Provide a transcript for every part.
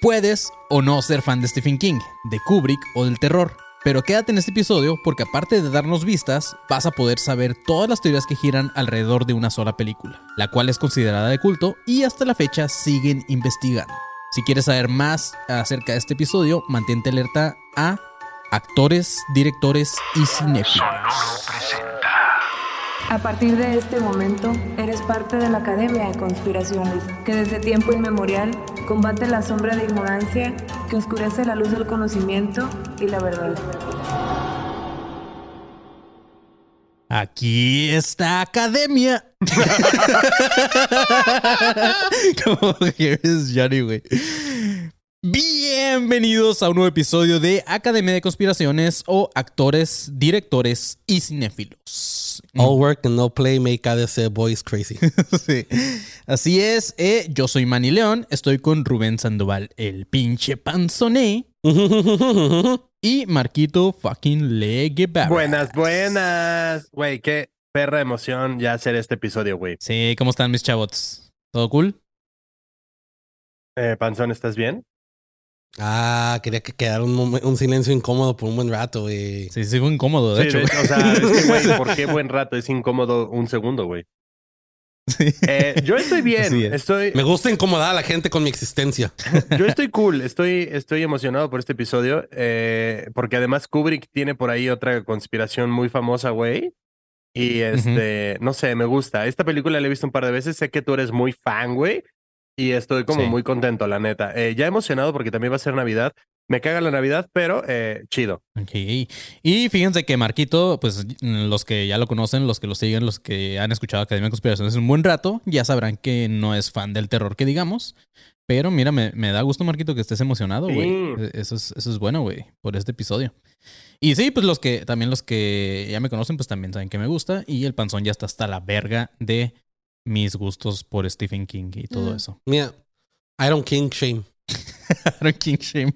Puedes o no ser fan de Stephen King, de Kubrick o del terror, pero quédate en este episodio porque aparte de darnos vistas, vas a poder saber todas las teorías que giran alrededor de una sola película, la cual es considerada de culto y hasta la fecha siguen investigando. Si quieres saber más acerca de este episodio, mantente alerta a actores, directores y cinéfilos. A partir de este momento, eres parte de la Academia de Conspiraciones, que desde tiempo inmemorial combate la sombra de ignorancia que oscurece la luz del conocimiento y la verdad. Aquí está Academia. Como eres Johnny, güey. Bienvenidos a un nuevo episodio de Academia de Conspiraciones o actores, directores y cinéfilos. All work and no play make ADC boys crazy. Sí. Así es, eh, yo soy Manny León, estoy con Rubén Sandoval, el pinche panzoné, y Marquito fucking Leguevara. Buenas, buenas. Güey, qué perra emoción ya hacer este episodio, güey. Sí, ¿cómo están mis chavots? ¿Todo cool? Eh, Panzón, ¿estás bien? Ah, quería que quedara un, un silencio incómodo por un buen rato, güey. Sí, sigo incómodo, de Sí, hecho. de- o sea, es que, güey, ¿por qué buen rato? Es incómodo un segundo, güey. Sí. Eh, yo estoy bien, es. estoy, Me gusta incomodar a la gente con mi existencia. yo estoy cool, estoy, estoy emocionado por este episodio, eh, porque además Kubrick tiene por ahí otra conspiración muy famosa, güey. Y este, no sé, me gusta. Esta película la he visto un par de veces, sé que tú eres muy fan, güey. Y estoy como Sí. muy contento, la neta. Eh, ya emocionado porque también va a ser Navidad. Me caga la Navidad, pero eh, chido. Y fíjense que Marquito, pues los que ya lo conocen, los que lo siguen, los que han escuchado Academia de Conspiraciones un buen rato, ya sabrán que no es fan del terror que digamos. Pero mira, me, me da gusto, Marquito, que estés emocionado, güey. Sí. E- Eso, es, eso es bueno, güey, por este episodio. Y sí, pues los que, también los que ya me conocen, pues también saben que me gusta. Y el panzón ya está hasta la verga de mis gustos por Stephen King y todo Mm. eso. Mira, Iron King Shame. Aaron King Shame.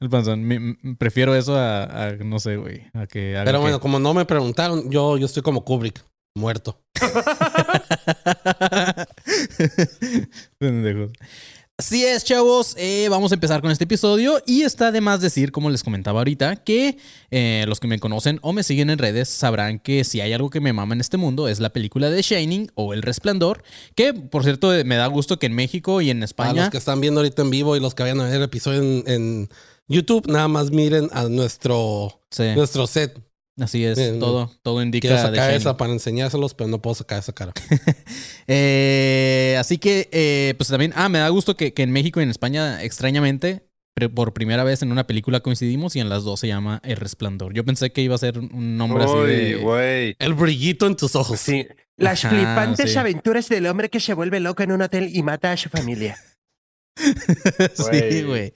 El panzón. prefiero eso a, a, no sé, güey. A que Pero que- bueno, como no me preguntaron, yo, yo estoy como Kubrick, muerto. Así es, chavos. eh, vamos a empezar con este episodio. Y está de más decir, como les comentaba ahorita, que eh, los que me conocen o me siguen en redes sabrán que si hay algo que me mama en este mundo es la película de Shining o El Resplandor. Que, por cierto, me da gusto que en México y en Para España. los que están viendo ahorita en vivo y los que vayan a ver el episodio en, en YouTube, nada más miren a nuestro, Sí, nuestro set. Así es. Bien, todo, todo indica. Quiero sacar esa para enseñárselos, pero no puedo sacar esa cara. Eh, así que, eh, pues también, ah, me da gusto que, que en México y en España, extrañamente, por primera vez en una película coincidimos y en las dos se llama El Resplandor. Yo pensé que iba a ser un nombre así Uy, de... güey. El brillito en tus ojos. Sí. Las Ajá, flipantes sí. aventuras del hombre que se vuelve loco en un hotel y mata a su familia. sí, güey.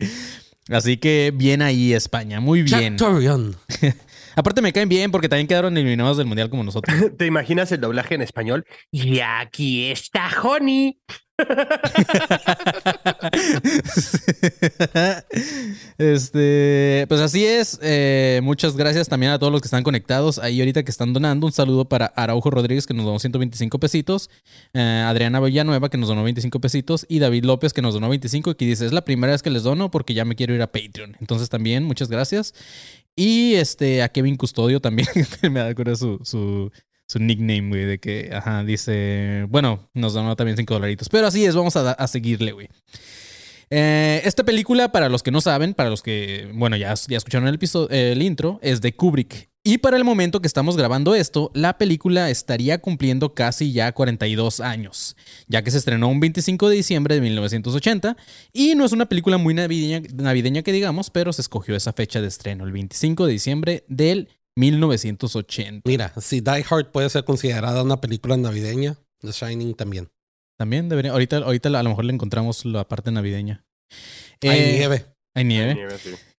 Así que bien ahí España, muy bien. Jack. Aparte me caen bien porque también quedaron eliminados del Mundial como nosotros. ¿Te imaginas el doblaje en español? Y aquí está Honey. este, pues así es. Eh, muchas gracias también a todos los que están conectados ahí ahorita que están donando. Un saludo para Araujo Rodríguez que nos donó 125 pesitos. Eh, Adriana Villanueva que nos donó 25 pesitos. Y David López que nos donó 25 y que dice, es la primera vez que les dono porque ya me quiero ir a Patreon. Entonces también, muchas gracias. Y este, a Kevin Custodio también, me da cura su, su, su nickname, güey, de que, ajá, dice, bueno, nos donó también 5 dolaritos. Pero así es, vamos a, a seguirle, güey. Eh, esta película, para los que no saben, para los que, bueno, ya, ya escucharon el, episodio, el intro, es de Kubrick. Y para el momento que estamos grabando esto, la película estaría cumpliendo casi ya 42 años, ya que se estrenó un 25 de diciembre de 1980 y no es una película muy navideña, navideña que digamos, pero se escogió esa fecha de estreno, el 25 de diciembre del 1980. Mira, si Die Hard puede ser considerada una película navideña, The Shining también. También debería, ahorita, ahorita a lo mejor le encontramos la parte navideña. Hay Eh, nieve. Hay nieve.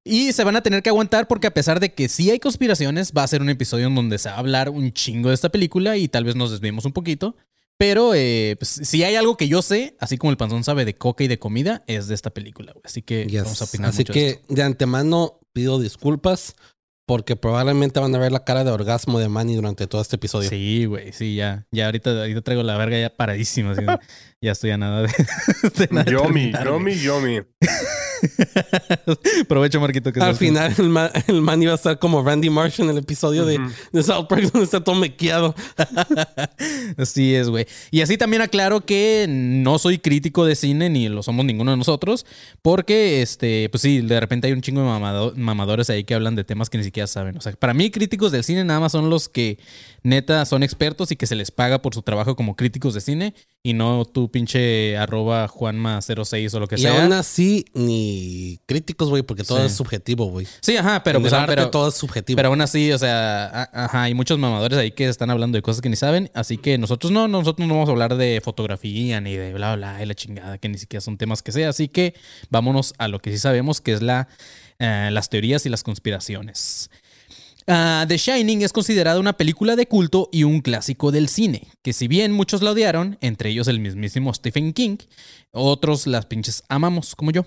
Y se van a tener que aguantar porque a pesar de que sí hay conspiraciones, va a ser un episodio en donde se va a hablar un chingo de esta película y tal vez nos desviemos un poquito. Pero eh, pues, si hay algo que yo sé, así como el panzón sabe de coca y de comida, es de esta película. güey. Así que Yes. vamos a opinar Así mucho de que esto. de antemano pido disculpas porque probablemente van a ver la cara de orgasmo de Manny durante todo este episodio. Sí, güey, sí, ya. Ya ahorita, ahorita traigo la verga ya paradísima. así, ya estoy a nada de, de nada Yomi, yomi, yomi. Provecho, Marquito. Que Al final, el man, el man iba a estar como Randy Marsh en el episodio de, de South Park, donde está todo mequeado. Así es, güey. Y así también aclaro que no soy crítico de cine, ni lo somos ninguno de nosotros, porque, este, pues sí, de repente hay un chingo de mamado- mamadores ahí que hablan de temas que ni siquiera saben. O sea, para mí, críticos del cine nada más son los que neta son expertos y que se les paga por su trabajo como críticos de cine y no tu pinche arroba Juanma06 o lo que Y sea. aún así, ni críticos, güey, porque todo Sí. es subjetivo, güey. Sí, ajá, pero En pues el arte pero, todo es subjetivo. pero aún así, o sea, ajá, hay muchos mamadores ahí que están hablando de cosas que ni saben, así que nosotros no, nosotros no vamos a hablar de fotografía ni de bla bla y la chingada, que ni siquiera son temas que sea, así que vámonos a lo que sí sabemos, que es la, eh, las teorías y las conspiraciones. Ah, The Shining es considerada una película de culto y un clásico del cine, que si bien muchos la odiaron, entre ellos el mismísimo Stephen King, otros las pinches amamos, como yo.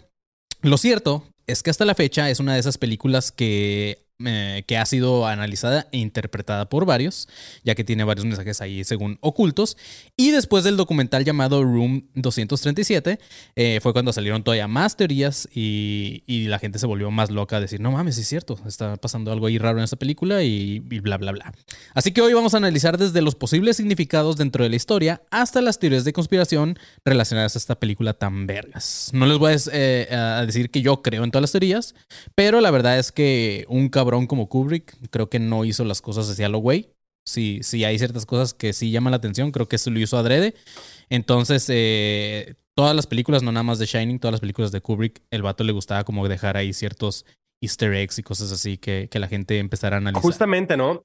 Lo cierto es que hasta la fecha es una de esas películas que, eh, que ha sido analizada e interpretada por varios, ya que tiene varios mensajes ahí según ocultos. Y después del documental llamado Room 237, eh, fue cuando salieron todavía más teorías y, y la gente se volvió más loca a decir, no mames, es cierto, está pasando algo ahí raro en esta película y, bla, bla, bla. Así que hoy vamos a analizar desde los posibles significados dentro de la historia hasta las teorías de conspiración relacionadas a esta película tan vergas. No les voy a, eh, decir que yo creo en todas las teorías, pero la verdad es que un cabrón como Kubrick creo que no hizo las cosas hacia lo güey. Sí, sí, hay ciertas cosas que sí llaman la atención, creo que eso lo hizo adrede. Entonces, eh, todas las películas, no nada más de Shining, todas las películas de Kubrick, el vato le gustaba como dejar ahí ciertos easter eggs y cosas así que, que la gente empezara a analizar. Justamente, ¿no?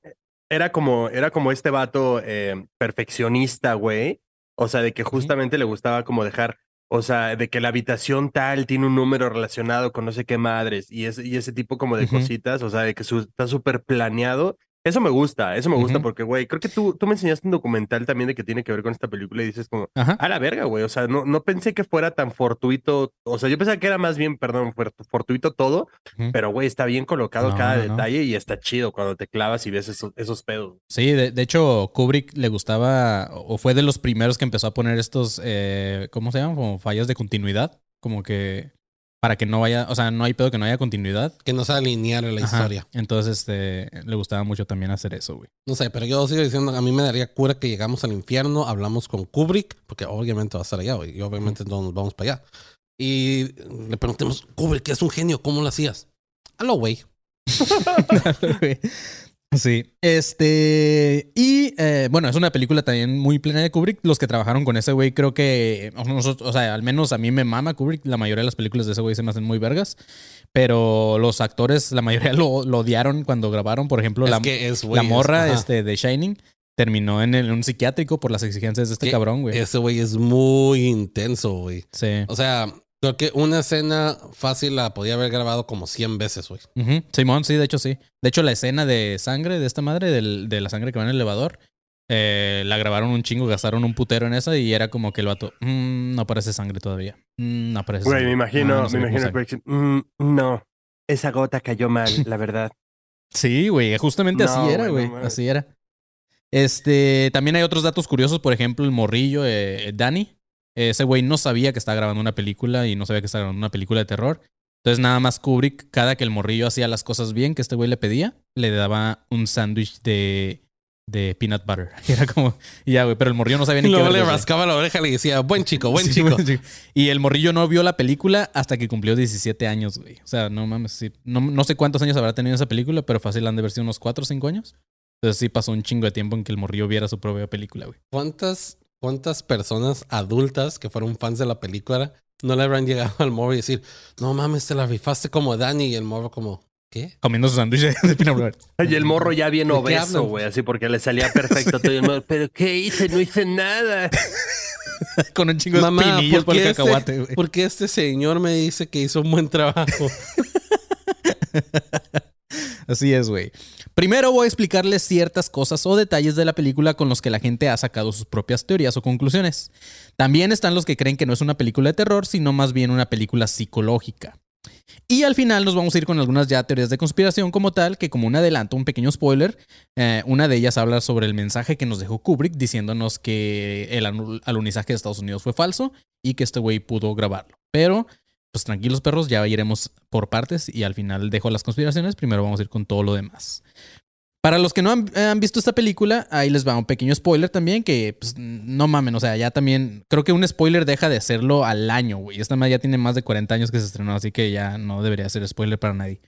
Era como, era como este vato eh, perfeccionista, güey. O sea, de que justamente le gustaba como dejar, o sea, de que la habitación tal tiene un número relacionado con no sé qué madres y, ese y ese tipo como de cositas, o sea, de que su- está súper planeado. Eso me gusta, eso me gusta porque, güey, creo que tú, tú me enseñaste un documental también de que tiene que ver con esta película y dices como, Ajá. a la verga, güey. O sea, no, no pensé que fuera tan fortuito. O sea, yo pensaba que era más bien, perdón, fortuito todo, pero güey, está bien colocado No, cada no, no. detalle y está chido cuando te clavas y ves esos, esos pedos. Sí, de, de hecho, Kubrick le gustaba, o fue de los primeros que empezó a poner estos, eh, ¿cómo se llaman? Como fallas de continuidad. Como que para que no vaya, o sea, no hay pedo que no haya continuidad. Que no se alineara la Ajá. historia. Entonces, este, le gustaba mucho también hacer eso, güey. No sé, pero yo sigo diciendo, a mí me daría cura que llegamos al infierno, hablamos con Kubrick, porque obviamente va a estar allá, güey, y obviamente no nos vamos para allá. Y le preguntemos, Kubrick, que es un genio, ¿cómo lo hacías? Aló, güey. Sí. Este. Y eh, bueno, es una película también muy plena de Kubrick. Los que trabajaron con ese güey, creo que. Nosotros, o sea, al menos a mí me mama Kubrick. La mayoría de las películas de ese güey se me hacen muy vergas. Pero los actores, la mayoría lo, lo odiaron cuando grabaron. Por ejemplo, Es la, que es, la morra este, de Shining terminó en, el- en un psiquiátrico por las exigencias de este Que cabrón, güey. Ese güey es muy intenso, güey. Sí. O sea, creo que una escena fácil la podía haber grabado como 100 veces, güey. Simón, sí, de hecho sí. De hecho, la escena de sangre de esta madre, del- de la sangre que va en el elevador, eh, la grabaron un chingo, gastaron un putero en esa y era como que el vato, "Mm, no aparece sangre todavía. Mm, no aparece Güey, sangre. me imagino, Ah, no me imagino sangre". el Brexit. Mm, no, esa gota cayó mal, la verdad. Sí, güey, justamente No, así era, güey, güey. así era. Este, también hay otros datos curiosos, por ejemplo, el morrillo, eh, Danny. Ese güey no sabía que estaba grabando una película y no sabía que estaba grabando una película de terror. Entonces, nada más Kubrick, cada que el morrillo hacía las cosas bien que este güey le pedía, le daba un sándwich de, de peanut butter. Y era como, y ya, güey, pero el morrillo no sabía ni qué le rascaba la oreja y le decía, buen chico, buen Sí, chico. buen chico. Y el morrillo no vio la película hasta que cumplió 17 años, güey. O sea, no mames. sí. No, no sé cuántos años habrá tenido esa película, pero fácil han de haber sido unos 4 o 5 años. Entonces sí pasó un chingo de tiempo en que el morrillo viera su propia película, güey. ¿Cuántas, ¿Cuántas personas adultas que fueron fans de la película no le habrán llegado al morro y decir, no mames, te la rifaste como Danny? Y el morro como, ¿qué? Comiendo su sándwich de peanut butter. Y el morro ya bien ¿De qué obeso, güey, así porque le salía perfecto todo. y el morro, Pero ¿qué hice? No hice nada. Con un chingo de Mamá, espinillos por ¿por el qué, cacahuate, este, güey. por qué este señor me dice que hizo un buen trabajo? Así es, güey. Primero voy a explicarles ciertas cosas o detalles de la película con los que la gente ha sacado sus propias teorías o conclusiones. También están los que creen que no es una película de terror, sino más bien una película psicológica. Y al final nos vamos a ir con algunas ya teorías de conspiración como tal, que como un adelanto, un pequeño spoiler, eh, una de ellas habla sobre el mensaje que nos dejó Kubrick diciéndonos que el alunizaje de Estados Unidos fue falso y que este güey pudo grabarlo. Pero pues tranquilos perros, ya iremos por partes y al final dejo las conspiraciones, primero vamos a ir con todo lo demás. Para los que no han, visto esta película, ahí les va un pequeño spoiler también, que pues, no mamen, o sea, ya también creo que un spoiler deja de hacerlo al año, güey. Esta ya tiene más de 40 años que se estrenó, así que ya no debería ser spoiler para nadie.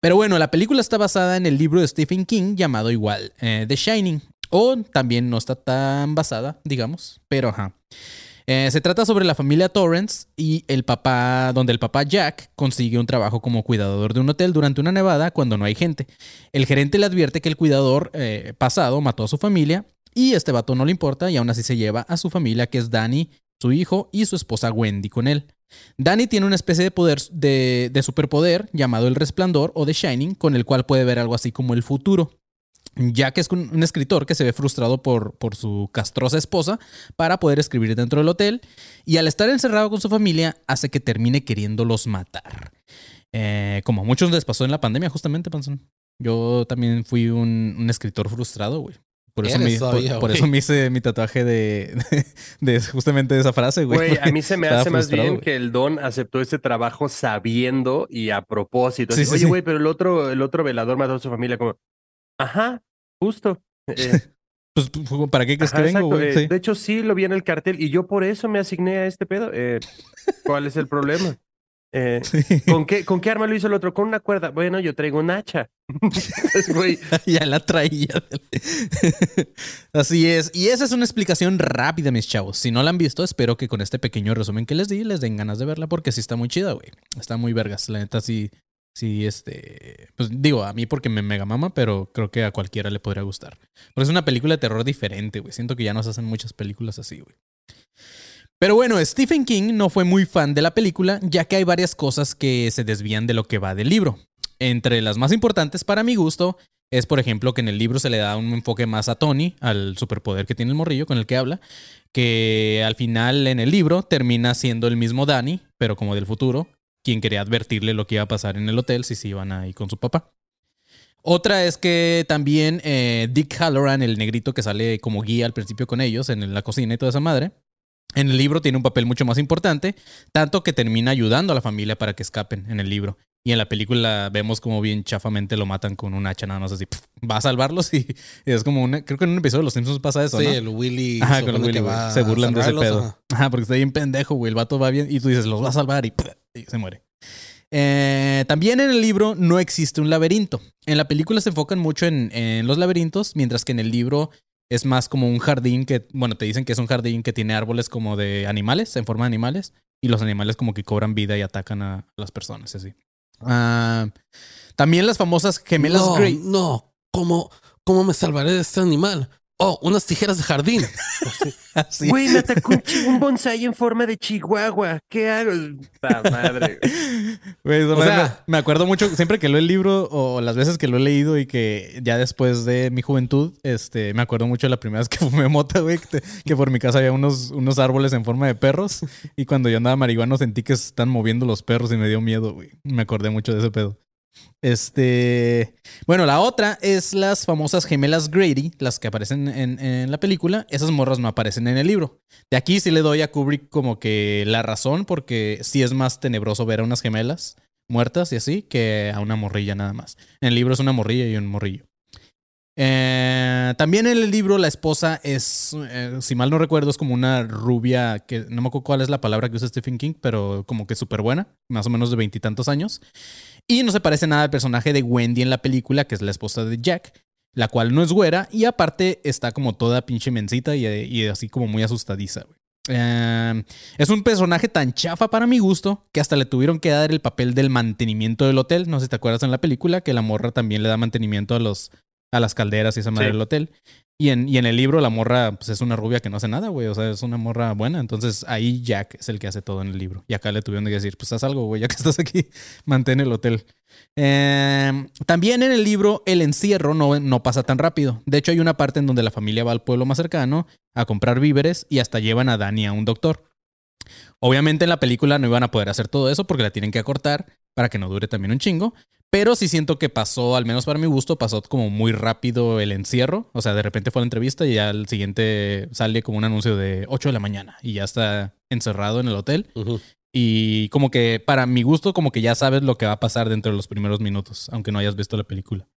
Pero bueno, la película está basada en el libro de Stephen King llamado igual, eh, The Shining, o también no está tan basada, digamos, pero ajá. Eh, se trata sobre la familia Torrance y el papá, donde el papá Jack consigue un trabajo como cuidador de un hotel durante una nevada cuando no hay gente. El gerente le advierte que el cuidador eh, pasado mató a su familia y este vato no le importa y aún así se lleva a su familia, que es Danny, su hijo y su esposa Wendy con él. Danny tiene una especie de poder de, de superpoder llamado el resplandor o The Shining, con el cual puede ver algo así como el futuro. Jack es un escritor que se ve frustrado por, por, su castrosa esposa para poder escribir dentro del hotel y al estar encerrado con su familia hace que termine queriéndolos matar. Eh, como a muchos les pasó en la pandemia, justamente, Panzón. Yo también fui un, escritor frustrado, güey. Por eso, me, por, eso me hice mi tatuaje de, de, justamente esa frase, güey. Güey, a mí se me hace más bien que el Don aceptó este trabajo sabiendo y a propósito. Oye, güey, pero el otro, el otro velador mató a su familia como, Ajá, justo. Eh, pues, ¿para qué crees que vengo, eh, De hecho, sí lo vi en el cartel y yo por eso me asigné a este pedo. Eh, ¿Cuál es el problema? ¿con, qué, ¿Con qué arma lo hizo el otro? Con una cuerda. Bueno, yo traigo un hacha. ya la traía. Así es. Y esa es una explicación rápida, mis chavos. Si no la han visto, espero que con este pequeño resumen que les di les den ganas de verla porque sí está muy chida, güey. Está muy vergas. La neta sí, sí, este, pues digo, a mí porque me mega mama, pero creo que a cualquiera le podría gustar. Porque es una película de terror diferente, güey. Siento que ya nos hacen muchas películas así, güey. Pero bueno, Stephen King no fue muy fan de la película, ya que hay varias cosas que se desvían de lo que va del libro. Entre las más importantes para mi gusto es, por ejemplo, que en el libro se le da un enfoque más a Tony, al superpoder que tiene el morrillo con el que habla, que al final en el libro termina siendo el mismo Danny, pero como del futuro, quien quería advertirle lo que iba a pasar en el hotel si se iban ahí con su papá. Otra es que también eh, Dick Halloran, el negrito que sale como guía al principio con ellos en la cocina y toda esa madre, en el libro tiene un papel mucho más importante, tanto que termina ayudando a la familia para que escapen en el libro. Y en la película vemos como bien chafamente lo matan con un hacha, nada más así. va a salvarlos y, es como una. Creo que en un episodio de Los Simpsons pasa eso. Sí, el Willy. Ajá, con el Willy. se burlan de ese pedo. Ajá. porque está bien pendejo, güey. El vato va bien y tú dices, los va a salvar y, se muere. Eh, también en el libro no existe un laberinto. En la película se enfocan mucho en, en, los laberintos, mientras que en el libro es más como un jardín que, bueno, te dicen que es un jardín que tiene árboles como de animales, en forma de animales, y los animales como que cobran vida y atacan a las personas, así. Ah, también las famosas gemelas no, No, ¿cómo, ¿cómo me salvaré de este animal? Oh, unas tijeras de jardín. Güey, me atacó un, bonsai en forma de chihuahua. ¿Qué hago? madre. o sea, me acuerdo mucho, siempre que leo el libro o las veces que lo he leído y que ya después de mi juventud, este, me acuerdo mucho de la primera vez que fumé mota, güey, que, por mi casa había unos, unos árboles en forma de perros y cuando yo andaba marihuano sentí que se están moviendo los perros y me dio miedo, güey. Me acordé mucho de ese pedo. Este. Bueno, la otra es las famosas gemelas Grady, las que aparecen en, la película. Esas morras no aparecen en el libro. De aquí sí le doy a Kubrick como que la razón, porque sí es más tenebroso ver a unas gemelas muertas y así que a una morrilla nada más. En el libro es una morrilla y un morrillo. Eh, también en el libro la esposa es, eh, si mal no recuerdo, es como una rubia que no me acuerdo cuál es la palabra que usa Stephen King, pero como que súper buena, más o menos de veintitantos años. Y no se parece nada al personaje de Wendy en la película, que es la esposa de Jack, la cual no es güera y aparte está como toda pinche mensita y, así como muy asustadiza, em, es un personaje tan chafa para mi gusto que hasta le tuvieron que dar el papel del mantenimiento del hotel. No sé si te acuerdas en la película que la morra también le da mantenimiento a los a las calderas y esa madre del hotel. Y en, y en el libro la morra pues, es una rubia que no hace nada, güey. O sea, es una morra buena. Entonces ahí Jack es el que hace todo en el libro. Y acá le tuvieron que decir, pues haz algo, güey, ya que estás aquí, mantén el hotel. Em, también en el libro el encierro no, no pasa tan rápido. De hecho hay una parte en donde la familia va al pueblo más cercano a comprar víveres y hasta llevan a Dani a un doctor. Obviamente en la película no iban a poder hacer todo eso porque la tienen que acortar para que no dure también un chingo. Pero sí siento que pasó, al menos para mi gusto, pasó como muy rápido el encierro. O sea, de repente fue la entrevista y ya al siguiente sale como un anuncio de 8 de la mañana y ya está encerrado en el hotel. Y como que para mi gusto, como que ya sabes lo que va a pasar dentro de los primeros minutos, aunque no hayas visto la película.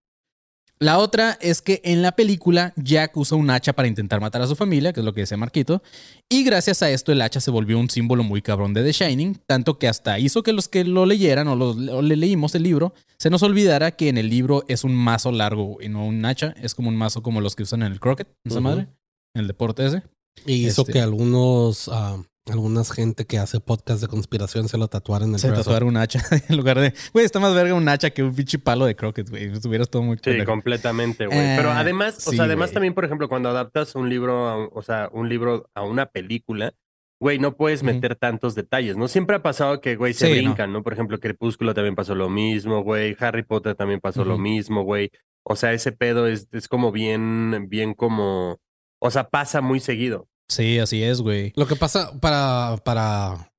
La otra es que en la película Jack usa un hacha para intentar matar a su familia, que es lo que decía Marquito, y gracias a esto el hacha se volvió un símbolo muy cabrón de The Shining, tanto que hasta hizo que los que lo leyeran o, los, le leímos el libro, se nos olvidara que en el libro es un mazo largo y no un hacha, es como un mazo como los que usan en el croquet, esa madre, en el deporte ese. Y hizo este que algunos ah, algunas gente que hace podcast de conspiración se lo tatuaron en el Se tatuaron un hacha en lugar de. Güey, está más verga un hacha que un pinche palo de croquet, güey. Estuvieras todo muy Sí, completamente, güey. Pero eh, además, o sea, además también, por ejemplo, cuando adaptas un libro, a, o sea, un libro a una película, güey, no puedes meter tantos detalles, ¿no? Siempre ha pasado que, güey, se brincan, no. ¿no? Por ejemplo, Crepúsculo también pasó lo mismo, güey. Harry Potter también pasó lo mismo, güey. O sea, ese pedo es, es como bien, bien como. O sea, pasa muy seguido. Sí, así es, güey. Lo que pasa para, para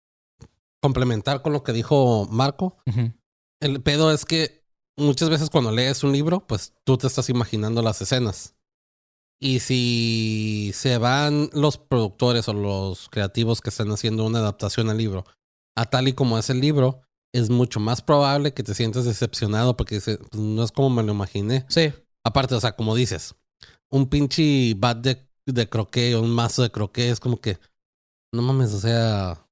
complementar con lo que dijo Marco, el pedo es que muchas veces cuando lees un libro, pues tú te estás imaginando las escenas. Y si se van los productores o los creativos que están haciendo una adaptación al libro a tal y como es el libro, es mucho más probable que te sientas decepcionado porque pues, no es como me lo imaginé. Sí. Aparte, o sea, como dices, un pinche bad de de croquet o un mazo de croquet, es como que, no mames, o sea...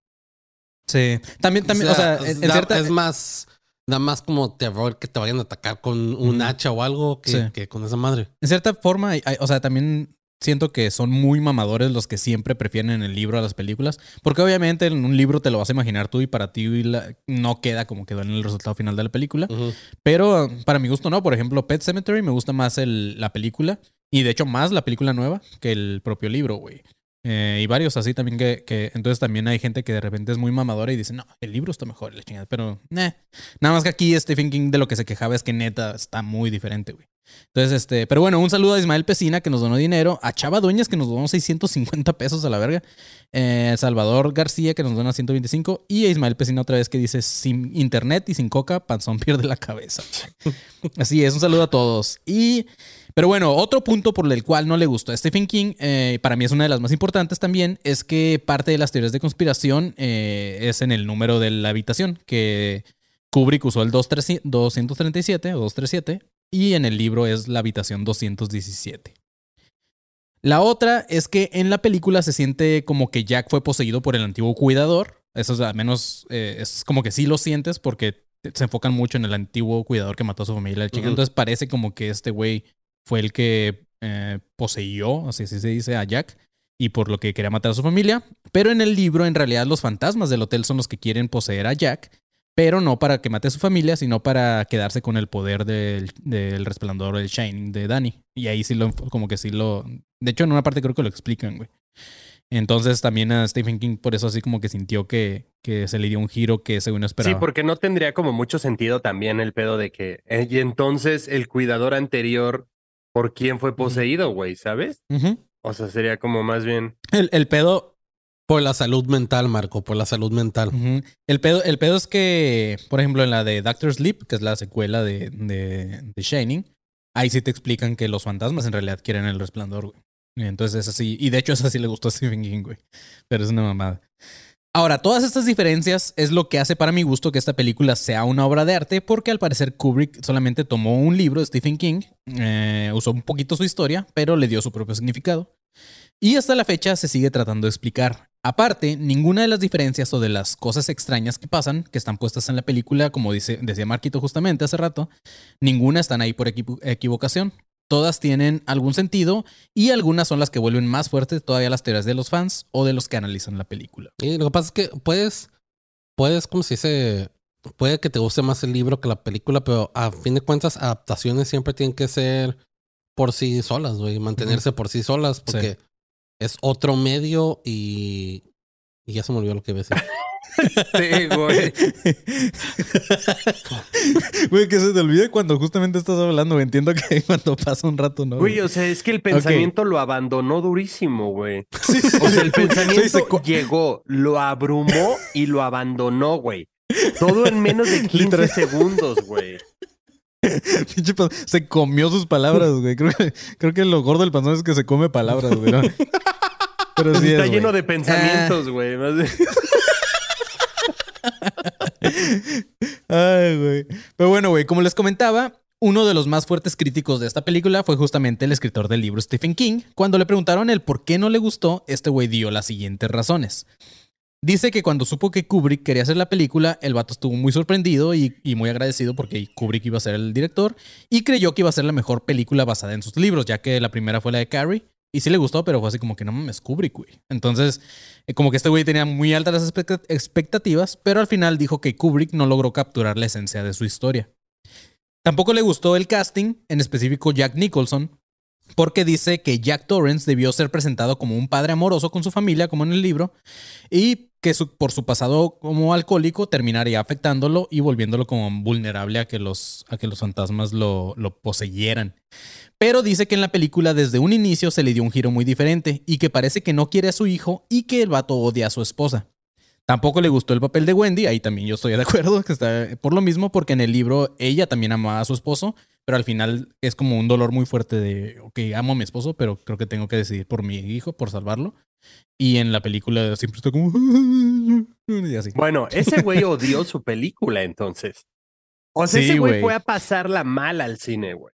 Sí, también, también, o sea, es más, da más como terror que te vayan a atacar con un hacha o algo que, que, con esa madre. En cierta forma, o sea, también siento que son muy mamadores los que siempre prefieren en el libro a las películas, porque obviamente en un libro te lo vas a imaginar tú y para ti no queda como quedó en el resultado final de la película, pero para mi gusto no, por ejemplo, Pet Cemetery me gusta más el, la película y de hecho más la película nueva que el propio libro, güey. Eh, y varios así también que, que, entonces también hay gente que de repente es muy mamadora y dice, no, el libro está mejor, la chingada. Pero, nada más que aquí Stephen King de lo que se quejaba es que neta está muy diferente, güey. Entonces, este, pero bueno, un saludo a Ismael Pesina que nos donó dinero, a Chava Dueñas que nos donó 650 pesos a la verga, eh, Salvador García que nos dona 125 y a Ismael Pesina otra vez que dice, sin internet y sin coca, Panzón pierde la cabeza. Así es, un saludo a todos. Y pero bueno, otro punto por el cual no le gustó a Stephen King, eh, para mí es una de las más importantes también, es que parte de las teorías de conspiración eh, es en el número de la habitación, que Kubrick usó el 237 o 237 y en el libro es la habitación 217. La otra es que en la película se siente como que Jack fue poseído por el antiguo cuidador. Eso es, al menos eh, es como que sí lo sientes porque se enfocan mucho en el antiguo cuidador que mató a su familia. Entonces parece como que este güey fue el que eh, poseyó, así se dice, a Jack y por lo que quería matar a su familia. Pero en el libro, en realidad, los fantasmas del hotel son los que quieren poseer a Jack, pero no para que mate a su familia, sino para quedarse con el poder del, del resplandor del Shining de Danny. Y ahí sí lo, como que sí lo. De hecho, en una parte creo que lo explican, güey. Entonces también a Stephen King por eso así como que sintió que, que se le dio un giro que según esperaba. Sí, porque no tendría como mucho sentido también el pedo de que eh, y entonces el cuidador anterior por quién fue poseído, güey, ¿sabes? O sea, sería como más bien. El, el, pedo. Por la salud mental, Marco, por la salud mental. el, pedo, el pedo es que, por ejemplo, en la de Doctor Sleep, que es la secuela de, de, de Shining, ahí sí te explican que los fantasmas en realidad quieren el resplandor, güey. Entonces es así. Y de hecho, es así le gustó a Stephen King, güey. Pero es una mamada. Ahora, todas estas diferencias es lo que hace para mi gusto que esta película sea una obra de arte, porque al parecer Kubrick solamente tomó un libro de Stephen King, eh, usó un poquito su historia, pero le dio su propio significado. Y hasta la fecha se sigue tratando de explicar. Aparte, ninguna de las diferencias o de las cosas extrañas que pasan, que están puestas en la película, como dice, decía Marquito justamente hace rato, ninguna están ahí por equivocación. Todas tienen algún sentido y algunas son las que vuelven más fuertes todavía las teorías de los fans o de los que analizan la película. Y lo que pasa es que puedes, puedes, como se dice, puede que te guste más el libro que la película, pero a fin de cuentas, adaptaciones siempre tienen que ser por sí solas, güey, mantenerse por sí solas, porque es otro medio y, y ya se me olvidó lo que iba a decir. Sí, güey. Güey, que se te olvide cuando justamente estás hablando. Entiendo que cuando pasa un rato, ¿no? Güey, o sea, es que el pensamiento lo abandonó durísimo, güey. o sea, el pensamiento llegó, lo abrumó y lo abandonó, güey. Todo en menos de 15 segundos, güey. se comió sus palabras, güey. Creo que, creo que lo gordo del panzón es que se come palabras, güey. Pero sí Está lleno de pensamientos, güey. Ay, güey. Pero bueno, güey, como les comentaba, uno de los más fuertes críticos de esta película fue justamente el escritor del libro Stephen King. Cuando le preguntaron el por qué no le gustó, este güey dio las siguientes razones. Dice que cuando supo que Kubrick quería hacer la película, el vato estuvo muy sorprendido y, y, muy agradecido porque Kubrick iba a ser el director y creyó que iba a ser la mejor película basada en sus libros, ya que la primera fue la de Carrie. Y sí le gustó, pero fue así como que no mames, Kubrick, güey. Entonces, eh, como que este güey tenía muy altas expectativas, pero al final dijo que Kubrick no logró capturar la esencia de su historia. Tampoco le gustó el casting, en específico Jack Nicholson, porque dice que Jack Torrance debió ser presentado como un padre amoroso con su familia, como en el libro, y que por su pasado como alcohólico terminaría afectándolo y volviéndolo como vulnerable a que los, a que los fantasmas lo, lo poseyeran. Pero dice que en la película desde un inicio se le dio un giro muy diferente y que parece que no quiere a su hijo y que el vato odia a su esposa. Tampoco le gustó el papel de Wendy, ahí también yo estoy de acuerdo, que está por lo mismo, porque en el libro ella también amaba a su esposo, pero al final es como un dolor muy fuerte de, ok, amo a mi esposo, pero creo que tengo que decidir por mi hijo, por salvarlo. Y en la película siempre está como... y así. Bueno, ese güey odió su película entonces. O sea, ese güey fue a pasarla mal al cine, güey.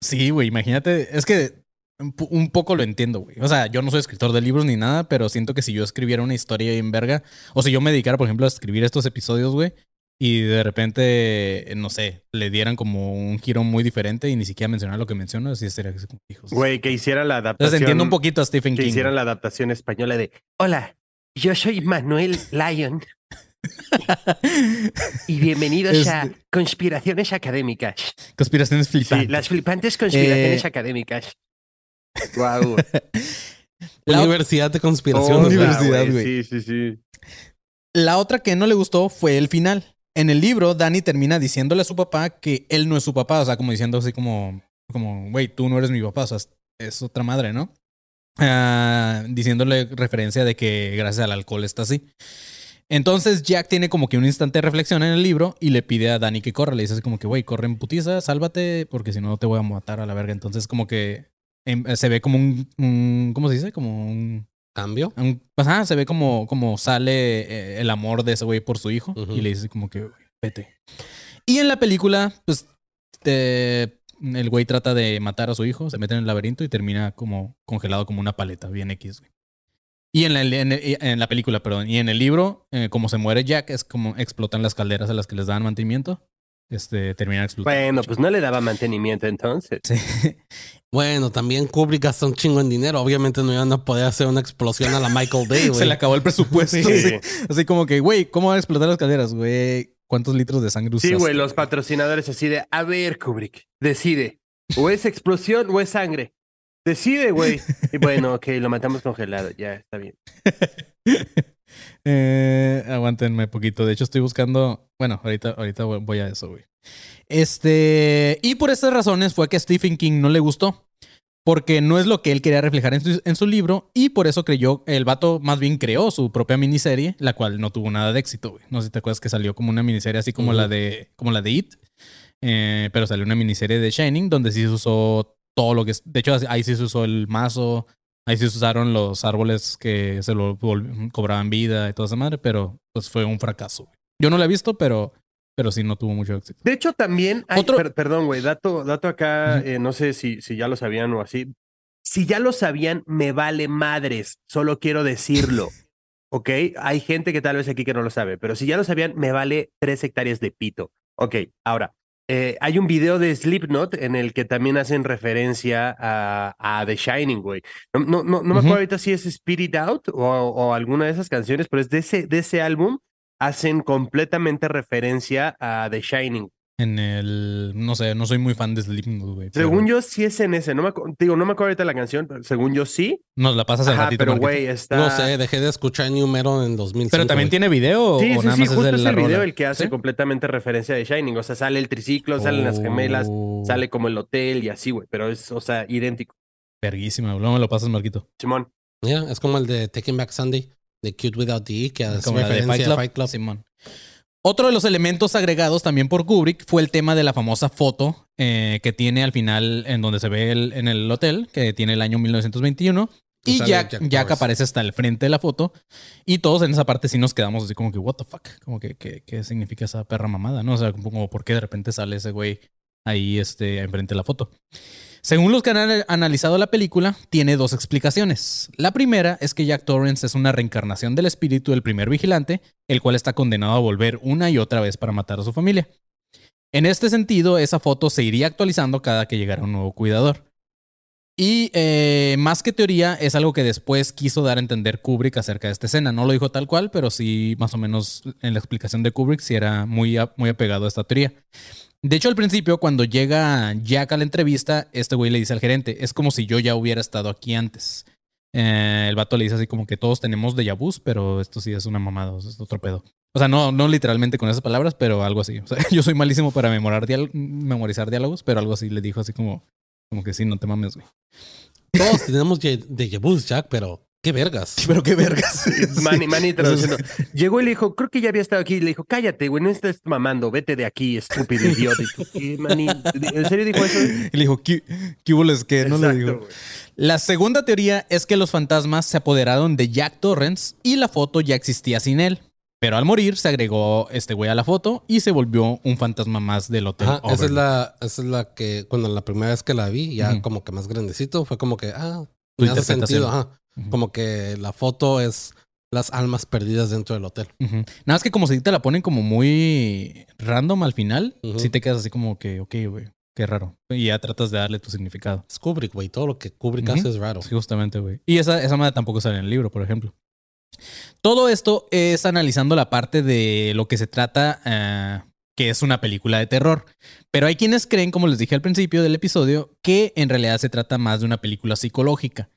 Sí, güey, imagínate, es que un poco lo entiendo, güey. O sea, yo no soy escritor de libros ni nada, pero siento que si yo escribiera una historia en verga, o si yo me dedicara, por ejemplo, a escribir estos episodios, güey, y de repente, no sé, le dieran como un giro muy diferente y ni siquiera mencionar lo que menciona, así sería como hijos. Güey, que hiciera la adaptación. Entonces entiendo un poquito a Stephen King. Que hiciera la adaptación española de Hola, yo soy Manuel Lyon. y bienvenidos a este Conspiraciones Académicas. Conspiraciones flipantes. Sí, las flipantes conspiraciones eh, académicas. Wow. La Universidad de Conspiración. Universidad, güey. Sí, sí, sí. La otra que no le gustó fue el final. En el libro, Danny termina diciéndole a su papá que él no es su papá. O sea, como diciendo así como, como, güey, tú no eres mi papá. O sea, es otra madre, ¿no? Ah, diciéndole referencia de que gracias al alcohol está así. Entonces Jack tiene como que un instante de reflexión en el libro y le pide a Danny que corra. Le dice así como que, güey, corre en putiza, sálvate, porque si no te voy a matar a la verga. Entonces como que Em, eh, se ve como un, ¿cómo se dice? Como un cambio. ajá, se ve como, como sale eh, el amor de ese güey por su hijo y le dice como que, vete. Y en la película, pues, el güey trata de matar a su hijo, se mete en el laberinto y termina como congelado como una paleta, bien X, güey. Y en la, en, la película, perdón, y en el libro, eh, como se muere Jack, es como explotan las calderas a las que les dan mantenimiento este, termina explotando. Bueno, pues no le daba mantenimiento entonces. Sí. Bueno, también Kubrick gastó un chingo en dinero. Obviamente no iban a poder hacer una explosión a la Michael Bay, güey. Se le acabó el presupuesto. Así, como que, güey, ¿cómo van a explotar las calderas, güey? ¿Cuántos litros de sangre usaste? Sí, güey, los patrocinadores así de, a ver, Kubrick, decide. O es explosión o es sangre. Decide, güey. Y bueno, ok, lo matamos congelado. Ya, está bien. Eh, aguántenme poquito. De hecho, estoy buscando. Bueno, ahorita, ahorita voy a eso, güey. Este. Y por estas razones fue que a Stephen King no le gustó. Porque no es lo que él quería reflejar en su, en su, libro. Y por eso creyó. El vato más bien creó su propia miniserie, la cual no tuvo nada de éxito, güey. No sé si te acuerdas que salió como una miniserie así como la de. como la de It. Eh, pero salió una miniserie de Shining, donde sí se usó todo lo que. De hecho, ahí sí se usó el mazo, Ahí sí se usaron los árboles que se lo cobraban vida y toda esa madre, pero pues fue un fracaso. Yo no lo he visto, pero, pero sí no tuvo mucho éxito. De hecho, también hay, perdón, güey, dato, dato acá, eh, no sé si, si ya lo sabían o así. Si ya lo sabían, me vale madres, solo quiero decirlo. ¿Ok? Hay gente que tal vez aquí que no lo sabe, pero si ya lo sabían, me vale tres hectáreas de pito. Ok, ahora, eh, hay un video de Slipknot en el que también hacen referencia a, The Shining, güey. No, no, no, me acuerdo ahorita si es Spirit Out o, o, alguna de esas canciones, pero es de ese, de ese álbum. Hacen completamente referencia a The Shining en el. No sé, no soy muy fan de Slipknot, güey. Según yo, sí es en ese. No me, digo, no me acuerdo ahorita la canción, pero según yo sí. Nos la pasas al ratito. Pero, güey, está. No sé, dejé de escuchar New Metal en 2005. Pero también tiene video. Sí, sí, sí, justo es el, video el que hace completamente referencia de Shining. O sea, sale el triciclo, salen las gemelas, oh. sale como el hotel y así, güey. Pero es, o sea, idéntico. Verguísima, luego me lo pasas, Marquito. Simón. Ya, es como el de Taking Back Sunday, de Cute Without the E, que hace como referencia Fight Club. Simón. Otro de los elementos agregados también por Kubrick fue el tema de la famosa foto eh, que tiene al final en donde se ve en el hotel, que tiene el año 1921, Y Jack, Jack aparece hasta el frente de la foto. Y todos en esa parte sí nos quedamos así como que, what the fuck? Como que, ¿qué, qué significa esa perra mamada? ¿No? O sea, como, ¿por qué de repente sale ese güey ahí este, enfrente de la foto? Según los que han analizado la película, tiene dos explicaciones. La primera es que Jack Torrance es una reencarnación del espíritu del primer vigilante, el cual está condenado a volver una y otra vez para matar a su familia. En este sentido, esa foto se iría actualizando cada que llegara un nuevo cuidador. Y eh, más que teoría, es algo que después quiso dar a entender Kubrick acerca de esta escena. No lo dijo tal cual, pero sí, más o menos en la explicación de Kubrick, sí era muy, muy apegado a esta teoría. De hecho, al principio, cuando llega Jack a la entrevista, este güey le dice al gerente, es como si yo ya hubiera estado aquí antes. Eh, el vato le dice así como que todos tenemos déjà vus, pero esto sí es una mamada, es otro pedo. O sea, no, no literalmente con esas palabras, pero algo así. O sea, yo soy malísimo para memorizar diálogos, pero algo así le dijo así como, como que sí, no te mames, güey. Todos tenemos de vus, Jack, pero qué vergas. Pero qué vergas. Manny, Manny traduciendo. Llegó y le dijo, creo que ya había estado aquí. Y le dijo, cállate, güey, no estás mamando, vete de aquí, estúpido idiota. Y tú, ¿qué, Manny? ¿En serio dijo eso? Y le dijo, ¿qué, qué hubo les que? No le digo. La segunda teoría es que los fantasmas se apoderaron de Jack Torrance y la foto ya existía sin él. Pero al morir se agregó este güey a la foto y se volvió un fantasma más del hotel. Ajá, esa es la, esa es la que cuando la primera vez que la vi, ya como que más grandecito, fue como que, ah, me hace sentido, ajá. Como que la foto es las almas perdidas dentro del hotel. Nada más que como si te la ponen como muy random al final, Ujú. sí te quedas así como que, ok, güey, qué raro. Y ya tratas de darle tu significado. Es Kubrick, güey. Todo lo que Kubrick hace es raro. Sí, justamente, güey. Y esa, esa madre tampoco sale en el libro, por ejemplo. Todo esto es analizando la parte de lo que se trata, eh, que es una película de terror. Pero hay quienes creen, como les dije al principio del episodio, que en realidad se trata más de una película psicológica.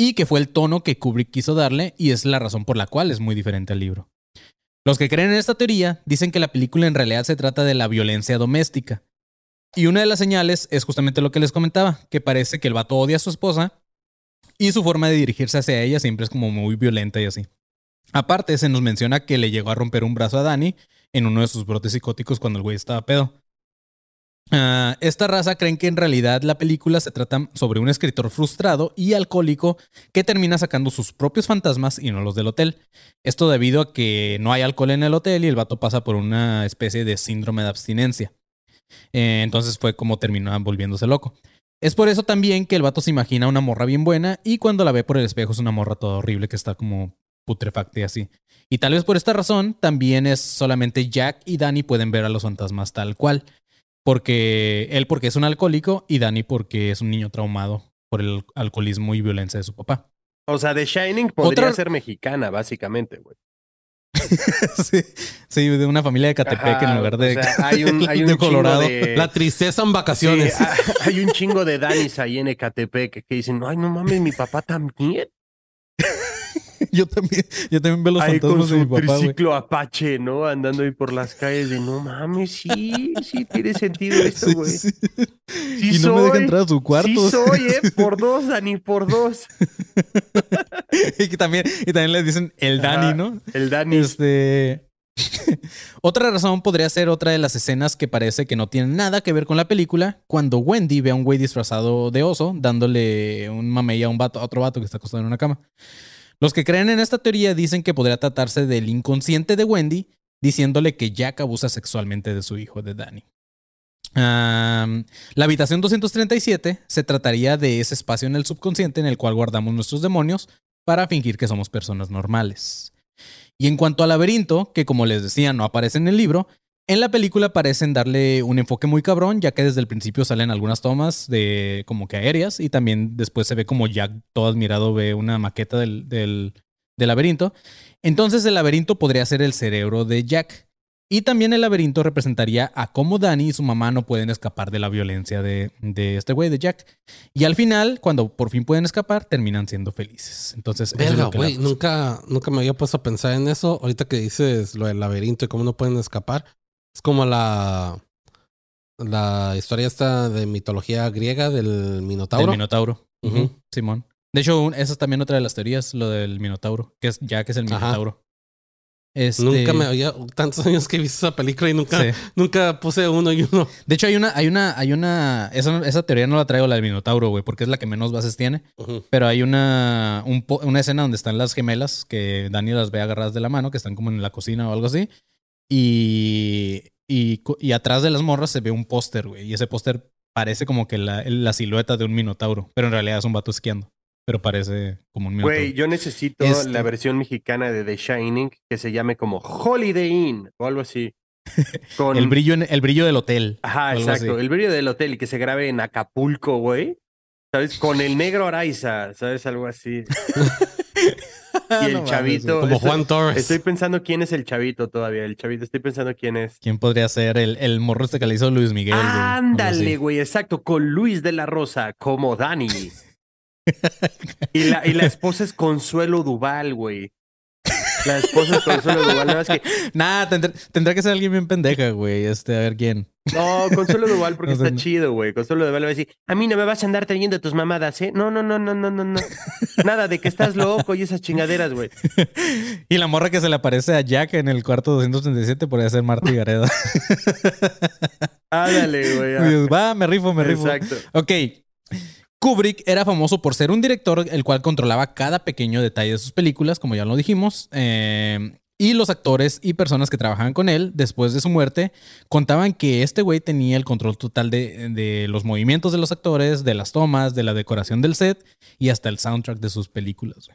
Y que fue el tono que Kubrick quiso darle y es la razón por la cual es muy diferente al libro. Los que creen en esta teoría dicen que la película en realidad se trata de la violencia doméstica. Y una de las señales es justamente lo que les comentaba, que parece que el vato odia a su esposa y su forma de dirigirse hacia ella siempre es como muy violenta y así. Aparte, se nos menciona que le llegó a romper un brazo a Danny en uno de sus brotes psicóticos cuando el güey estaba pedo. Ah, esta raza creen que en realidad la película se trata sobre un escritor frustrado y alcohólico que termina sacando sus propios fantasmas y no los del hotel. Esto debido a que no hay alcohol en el hotel y el vato pasa por una especie de síndrome de abstinencia. Eh, entonces fue como terminó volviéndose loco. Es por eso también que el vato se imagina una morra bien buena y cuando la ve por el espejo es una morra toda horrible que está como putrefacta y así. Y tal vez por esta razón también es solamente Jack y Danny pueden ver a los fantasmas tal cual. Porque él porque es un alcohólico y Danny porque es un niño traumado por el alcoholismo y violencia de su papá. O sea, The Shining podría Otra- ser mexicana, básicamente, güey. sí, sí, de una familia de Catepec en lugar o de, sea, hay un, hay un de chingo Colorado. de- La tristeza en vacaciones. Sí, hay un chingo de Danis ahí en Ecatepec que dicen, ay, no mames, mi papá también. Yo también, yo también veo los Ahí con fantasmas de mi su papá, triciclo Apache, ¿no? Andando ahí por las calles de, no mames, sí, sí tiene sentido esto, güey. sí. Sí y no me deja entrar a su cuarto. Sí soy, ¿eh? Por dos, Dani, por dos. y, que también, y también le dicen el Dani, Ajá, ¿no? El Dani. Este. otra razón podría ser otra de las escenas que parece que no tienen nada que ver con la película. Cuando Wendy ve a un güey disfrazado de oso dándole un mamey a un vato, a otro vato que está acostado en una cama. Los que creen en esta teoría dicen que podría tratarse del inconsciente de Wendy diciéndole que Jack abusa sexualmente de su hijo, de Danny. La habitación 237 se trataría de ese espacio en el subconsciente en el cual guardamos nuestros demonios para fingir que somos personas normales. Y en cuanto al laberinto, que como les decía no aparece en el libro, en la película parecen darle un enfoque muy cabrón, ya que desde el principio salen algunas tomas de como que aéreas y también después se ve como Jack todo admirado ve una maqueta del, del, del laberinto. Entonces el laberinto podría ser el cerebro de Jack. Y también el laberinto representaría a cómo Danny y su mamá no pueden escapar de la violencia de, de este güey, de Jack. Y al final, cuando por fin pueden escapar, terminan siendo felices. Entonces, Verga, güey. Nunca, nunca me había puesto a pensar en eso. Ahorita que dices lo del laberinto y cómo no pueden escapar. Es como la. La historia esta de mitología griega del Minotauro. Del Minotauro. Simón. De hecho, esa es también otra de las teorías, lo del Minotauro, que es ya que es el Ajá. Minotauro. Este... Nunca me había tantos años que he visto esa película y nunca, Sí. nunca puse uno y uno. De hecho, hay una, hay una, hay una. Esa, esa teoría no la traigo la del Minotauro, güey, porque es la que menos bases tiene. Pero hay una, un una escena donde están las gemelas que Dani las ve agarradas de la mano, que están como en la cocina o algo así. Y, y, y atrás de las morras se ve un póster, güey. Y ese póster parece como que la, la silueta de un Minotauro. Pero en realidad es un vato esquiando. Pero parece como un Minotauro. Güey, yo necesito Este- la versión mexicana de The Shining que se llame como Holiday Inn o algo así. Con... el, brillo en- el brillo del hotel. Ajá, exacto. así. El brillo del hotel y que se grabe en Acapulco, güey. ¿Sabes? Con el negro Araiza, ¿sabes? Algo así. Y el No chavito. Como estoy- Juan Torres. Estoy pensando quién es el chavito todavía. El chavito, estoy pensando quién es. ¿Quién podría ser el, el morro este que le hizo Luis Miguel? Ándale, güey, exacto, con Luis de la Rosa como Dani. y, la, y la esposa es Consuelo Duval, güey. La esposa es Consuelo Duval, nada más que. Nah, tendrá, tendrá que ser alguien bien pendeja, güey. Este, a ver quién. No, Consuelo Duval porque No está no. chido, güey. Consuelo Duval va a decir, a mí no me vas a andar trayendo tus mamadas, ¿eh? No, no, no, no, no, no, no. Nada de que estás loco y esas chingaderas, güey. Y la morra que se le aparece a Jack en el cuarto 237 podría ser Marta Gareda. Ándale, güey. ah. Va, me rifo, me rifo. Exacto. Ok. Kubrick era famoso por ser un director el cual controlaba cada pequeño detalle de sus películas, como ya lo dijimos. eh, y los actores y personas que trabajaban con él después de su muerte contaban que este güey tenía el control total de, de los movimientos de los actores, de las tomas, de la decoración del set y hasta el soundtrack de sus películas.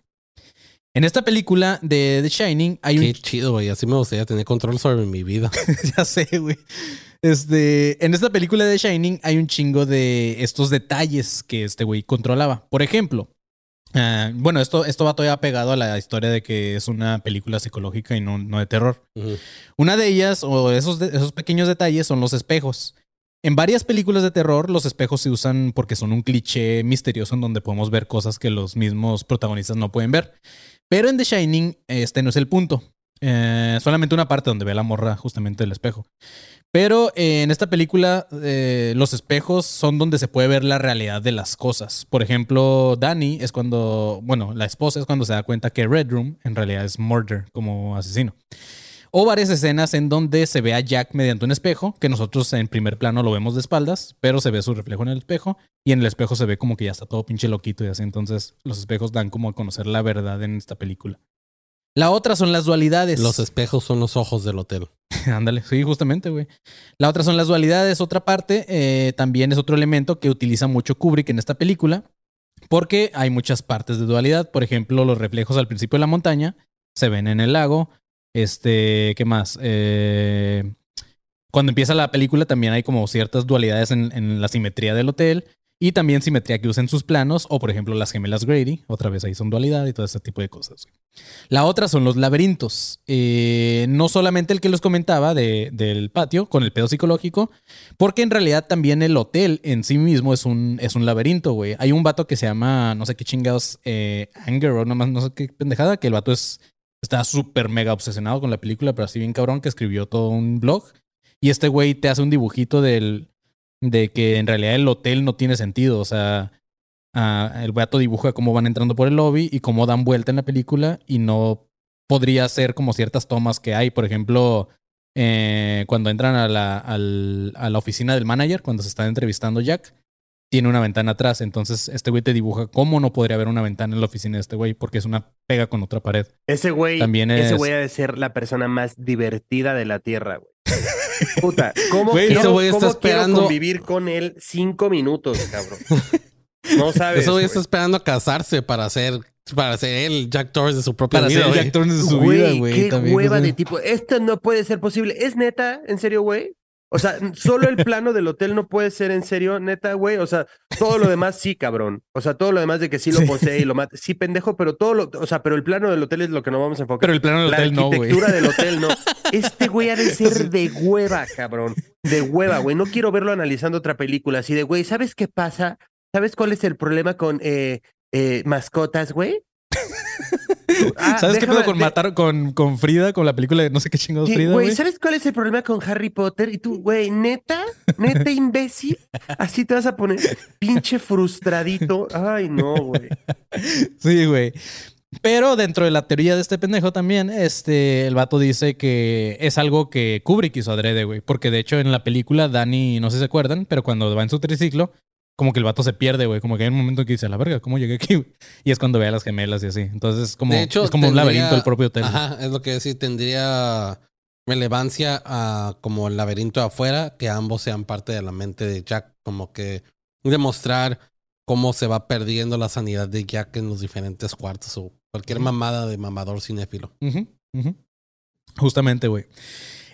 En esta película de The Shining hay un Qué chido, güey. Así me gustaría tener control sobre mi vida. ya sé, güey. Este, en esta película de Shining hay un chingo de estos detalles que este güey controlaba. Por ejemplo, ah, bueno, esto, esto va todavía pegado a la historia de que es una película psicológica y no, no de terror. Una de ellas, o esos, esos pequeños detalles, son los espejos. En varias películas de terror, los espejos se usan porque son un cliché misterioso en donde podemos ver cosas que los mismos protagonistas no pueden ver. Pero en The Shining, este no es el punto. Eh, solamente una parte donde ve a la morra justamente el espejo. Pero eh, en esta película, eh, los espejos son donde se puede ver la realidad de las cosas. Por ejemplo, Danny es cuando, bueno, la esposa es cuando se da cuenta que Red Room en realidad es murder como asesino. O varias escenas en donde se ve a Jack mediante un espejo, que nosotros en primer plano lo vemos de espaldas, pero se ve su reflejo en el espejo y en el espejo se ve como que ya está todo pinche loquito y así. Entonces los espejos dan como a conocer la verdad en esta película. La otra son las dualidades. Los espejos son los ojos del hotel. Ándale, sí, justamente, güey. La otra son las dualidades. Otra parte eh, también es otro elemento que utiliza mucho Kubrick en esta película, porque hay muchas partes de dualidad. Por ejemplo, los reflejos al principio de la montaña se ven en el lago. Este, ¿qué más? Eh, cuando empieza la película también hay como ciertas dualidades en, en la simetría del hotel. Y también simetría que usa en sus planos, o por ejemplo las gemelas Grady, otra vez ahí son dualidad y todo ese tipo de cosas. La otra son los laberintos. Eh, no solamente el que los comentaba de- del patio con el pedo psicológico, porque en realidad también el hotel en sí mismo es un, es un laberinto, güey. Hay un vato que se llama, no sé qué chingados, eh, Anger o nomás, no sé qué pendejada, que el vato es, está súper mega obsesionado con la película, pero así bien cabrón, que escribió todo un blog. Y este güey te hace un dibujito del, de que en realidad el hotel no tiene sentido. O sea, ah, el vato dibuja cómo van entrando por el lobby y cómo dan vuelta en la película y no podría ser como ciertas tomas que hay. Por ejemplo, eh, cuando entran a la, al- a la oficina del manager, cuando se está entrevistando Jack, tiene una ventana atrás. Entonces, este güey te dibuja cómo no podría haber una ventana en la oficina de este güey, porque es una pega con otra pared. Ese güey, También ese es- güey ha de ser la persona más divertida de la tierra, güey. Puta, ¿cómo, Güey, quiero, está cómo quiero esperando- convivir con él cinco minutos, cabrón? No sabes. Ese güey güey. está esperando a casarse para ser, para ser el Jack Torres de su propia Para vida. ser el güey. Jack Torrance de su Güey, vida, güey. qué también, hueva de tipo. Esto no puede ser posible. ¿Es neta? ¿En serio, güey? O sea, solo el plano del hotel no puede ser en serio, neta, güey. O sea, todo lo demás sí, cabrón. O sea, todo lo demás de que sí lo posee y lo mata. Sí, pendejo, pero todo lo. O sea, pero el plano del hotel es lo que nos vamos a enfocar. Pero el plano del La hotel no, güey. arquitectura del hotel no. Este güey ha de ser de hueva, cabrón. De hueva, güey. No quiero verlo analizando otra película así de, güey, ¿sabes qué pasa? ¿Sabes cuál es el problema con eh, eh, mascotas, güey? Ah, ¿Sabes qué pedo con de- matar con, con Frida, con la película de no sé qué chingados Sí, Frida, güey? ¿sabes cuál es el problema con Harry Potter? Y tú, güey, neta, neta imbécil, así te vas a poner pinche frustradito. Ay, no, güey. Sí, güey. Pero dentro de la teoría de este pendejo también, este, el vato dice que es algo que Kubrick hizo adrede, güey. Porque de hecho en la película, Danny, no sé si se acuerdan, pero cuando va en su triciclo, como que el vato se pierde, güey. Como que hay un momento que dice, la verga, ¿cómo llegué aquí? Y es cuando ve a las gemelas y así. Entonces es como, De hecho, es como un laberinto del propio hotel. Ajá, es lo que decir, tendría relevancia a como el laberinto de afuera, que ambos sean parte de la mente de Jack, como que demostrar cómo se va perdiendo la sanidad de Jack en los diferentes cuartos o cualquier mamada de mamador cinéfilo. Ujú, ujú. Justamente, güey.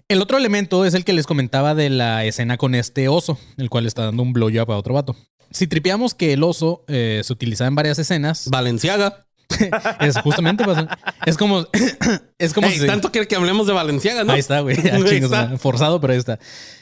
El otro elemento es el que les comentaba de la escena con este oso, el cual está dando un blowjob a otro vato. Si tripeamos que el oso eh, se utilizaba en varias escenas, Valenciaga. es justamente pues, es como es como si tanto quiere que hablemos de Valenciaga, ¿no? ahí está, güey, madre. forzado, pero ahí está.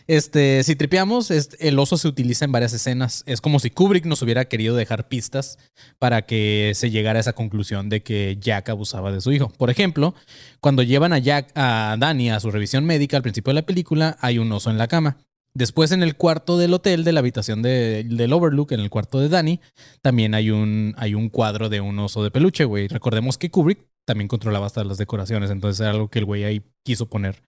Este, si tripeamos, este, el oso se utiliza en varias escenas. Es como si Kubrick nos hubiera querido dejar pistas para que se llegara a esa conclusión de que Jack abusaba de su hijo. Por ejemplo, cuando llevan a Jack, a Danny a su revisión médica al principio de la película, hay un oso en la cama. Después en el cuarto del hotel, de la habitación de- del Overlook, en el cuarto de Danny, también hay un, hay un cuadro de un oso de peluche, güey. Recordemos que Kubrick también controlaba hasta las decoraciones, entonces era algo que el güey ahí quiso poner.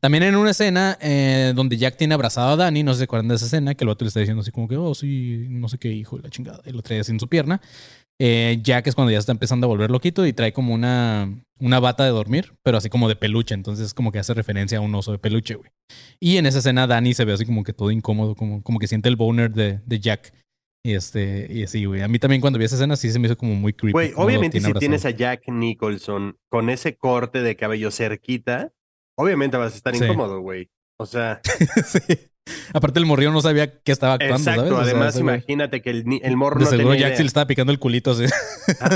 También en una escena eh, donde Jack tiene abrazado a Danny, no se acuerdan de esa escena, que el otro le está diciendo así como que, oh, sí, no sé qué hijo de la chingada, y lo trae así en su pierna. Eh, Jack es cuando ya está empezando a volver loquito y trae como una, una bata de dormir, pero así como de peluche, entonces como que hace referencia a un oso de peluche, güey. Y en esa escena Danny se ve así como que todo incómodo, como, como que siente el boner de, de Jack. Y este, y así, güey. A mí también cuando vi esa escena sí se me hizo como muy creepy. Güey, obviamente si abrazado. tienes a Jack Nicholson con ese corte de cabello cerquita, obviamente vas a estar Sí. incómodo, güey. O sea, sí. Aparte el morrillo no sabía que estaba actuando, exacto. ¿sabes? O sea, Además, ese güey- imagínate que el, el morro De no seguro tenía Jack sí le estaba picando el culito así.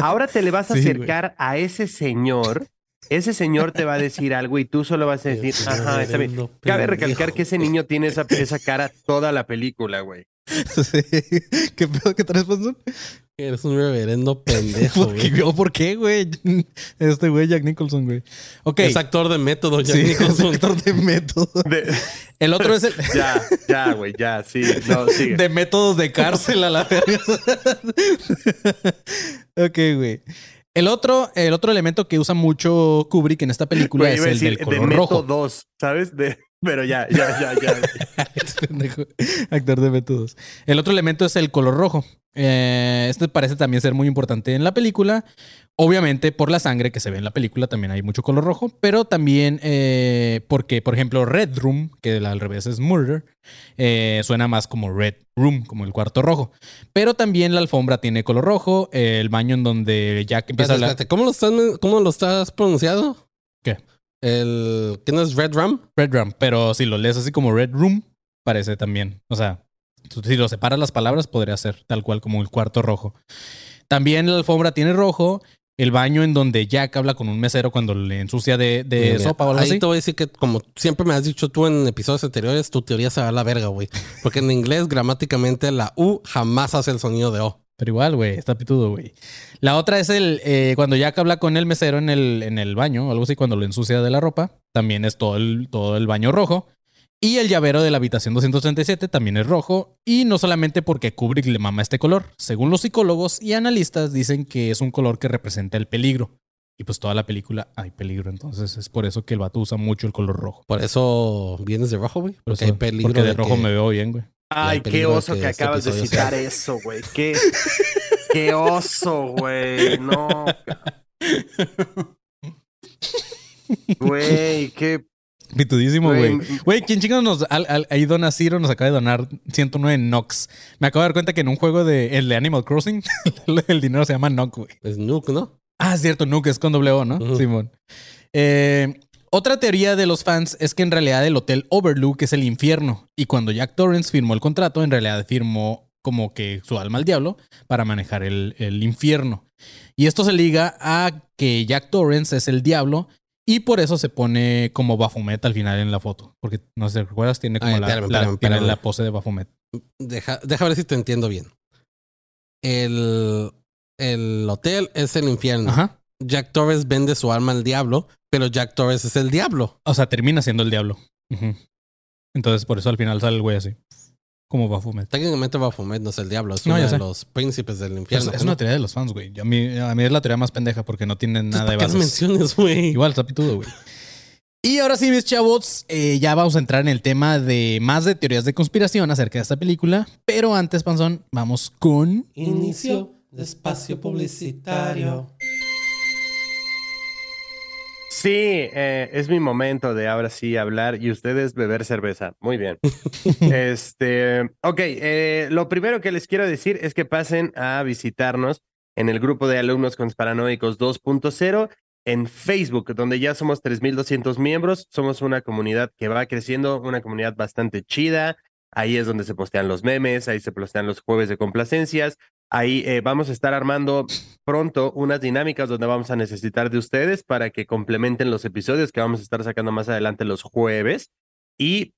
Ahora te le vas a Sí, güey. acercar a ese señor. Ese señor te va a decir algo y tú solo vas a decir, ajá, está bien. Cabe recalcar que ese niño tiene esa, esa cara toda la película, güey. Sí. ¿Qué pedo que traes, Panzón? Eres un reverendo pendejo, ¿Por qué, güey. ¿Por qué, güey? Este güey, Jack Nicholson, güey. Ok. Es actor de método, Jack Sí, es Nicholson. actor de método. De- El otro es el ya, ya, güey, ya, sí. No, sigue. de métodos de cárcel a la verga. ok, güey. El otro, el otro elemento que usa mucho Kubrick en esta película es el decir del de color Meto rojo. 2, ¿sabes? De, pero ya, ya, ya, ya. Este pendejo, Actor de métodos. El otro elemento es el color rojo. Eh, este parece también ser muy importante en la película. Obviamente por la sangre que se ve en la película también hay mucho color rojo, pero también eh, porque, por ejemplo, Red Room, que al revés es Murder, eh, suena más como Red Room, como el cuarto rojo. Pero también la alfombra tiene color rojo, eh, el baño en donde Jack empieza Espérate, a hablar... ¿Cómo lo estás, cómo lo estás pronunciado? El. ¿Qué no es Red Rum? Red Room, pero si lo lees así como Red Room, parece también. O sea, si lo separas las palabras, podría ser tal cual como el cuarto rojo. También la alfombra tiene rojo. El baño en donde Jack habla con un mesero cuando le ensucia de, de Mira, sopa o algo ahí así. te voy a decir que, como siempre me has dicho tú en episodios anteriores, tu teoría se va a la verga, güey. Porque en inglés, gramáticamente, la U jamás hace el sonido de O. Pero igual, güey, está pitudo, güey. La otra es el eh, cuando Jack habla con el mesero en el, en el baño, o algo así, cuando lo ensucia de la ropa. También es todo el, todo el baño rojo. Y el llavero de la habitación 237 también es rojo. Y no solamente porque Kubrick le mama este color. Según los psicólogos y analistas, dicen que es un color que representa el peligro. Y pues toda la película hay peligro. Entonces es por eso que el vato usa mucho el color rojo. Por eso vienes de rojo, güey. Por Porque eso- hay peligro. porque de, de rojo que- me veo bien, güey. Ay, qué oso que que este acabas de citar sea- eso, güey. Qué, qué oso, güey. No. Güey, qué. Pitudísimo, güey. Güey. ¿quién chingos nos. Al, al- ahí Dona Ciro nos acaba de donar 109 Nox. Me acabo de dar cuenta que en un juego de, el de Animal Crossing, el dinero se llama Nock, güey. Es Nuke, ¿no? Ah, es cierto, Nook es con doble O, ¿no? Simón. Eh, otra teoría de los fans es que en realidad el hotel Overlook es el infierno. Y cuando Jack Torrance firmó el contrato, en realidad firmó como que su alma al diablo para manejar el, el infierno. Y esto se liga a que Jack Torrance es el diablo y por eso se pone como Baphomet al final en la foto. Porque no sé, ¿recuerdas? Tiene como Ay, la, espérame, la- espérame, tiene espérame. la pose de Baphomet. Deja, deja ver si te entiendo bien. El, el hotel es el infierno. Ajá. Jack Torres vende su alma al diablo, pero Jack Torres es el diablo. O sea, termina siendo el diablo. Entonces por eso al final sale el güey así. como Baphomet. Técnicamente Baphomet no es el diablo, es No, uno de sé. los príncipes del infierno. es una teoría de los fans, güey. A mí, a mí es la teoría más pendeja porque no tienen nada de ¿Para qué lo bases. menciones, güey? Igual, está pitudo, güey. Y ahora sí, mis chavos, eh, ya vamos a entrar en el tema de más de teorías de conspiración acerca de esta película. Pero antes, Panzón, vamos con... Inicio de espacio publicitario. Sí, eh, es mi momento de ahora sí hablar y ustedes beber cerveza. Muy bien. este, ok, eh, lo primero que les quiero decir es que pasen a visitarnos en el grupo de alumnos conspiranoicos 2.0 en Facebook, donde ya somos 3.200 miembros. Somos una comunidad que va creciendo, una comunidad bastante chida. Ahí es donde se postean los memes, ahí se postean los jueves de complacencias. Ahí eh, vamos a estar armando pronto unas dinámicas donde vamos a necesitar de ustedes para que complementen los episodios que vamos a estar sacando más adelante los jueves. Y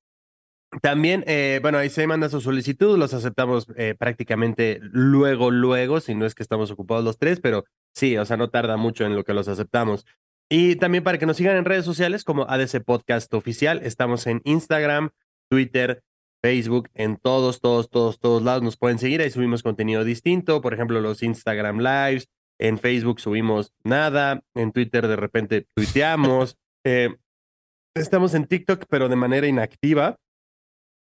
también, eh, bueno, ahí se manda su solicitud, los aceptamos eh, prácticamente luego, luego, si no es que estamos ocupados los tres, pero sí, o sea, no tarda mucho en lo que los aceptamos. Y también para que nos sigan en redes sociales como ADC Podcast Oficial, estamos en Instagram, Twitter, Facebook, en todos, todos, todos, todos lados nos pueden seguir. Ahí subimos contenido distinto, por ejemplo, los Instagram Lives. En Facebook subimos nada, en Twitter de repente tuiteamos. eh, estamos en TikTok, pero de manera inactiva.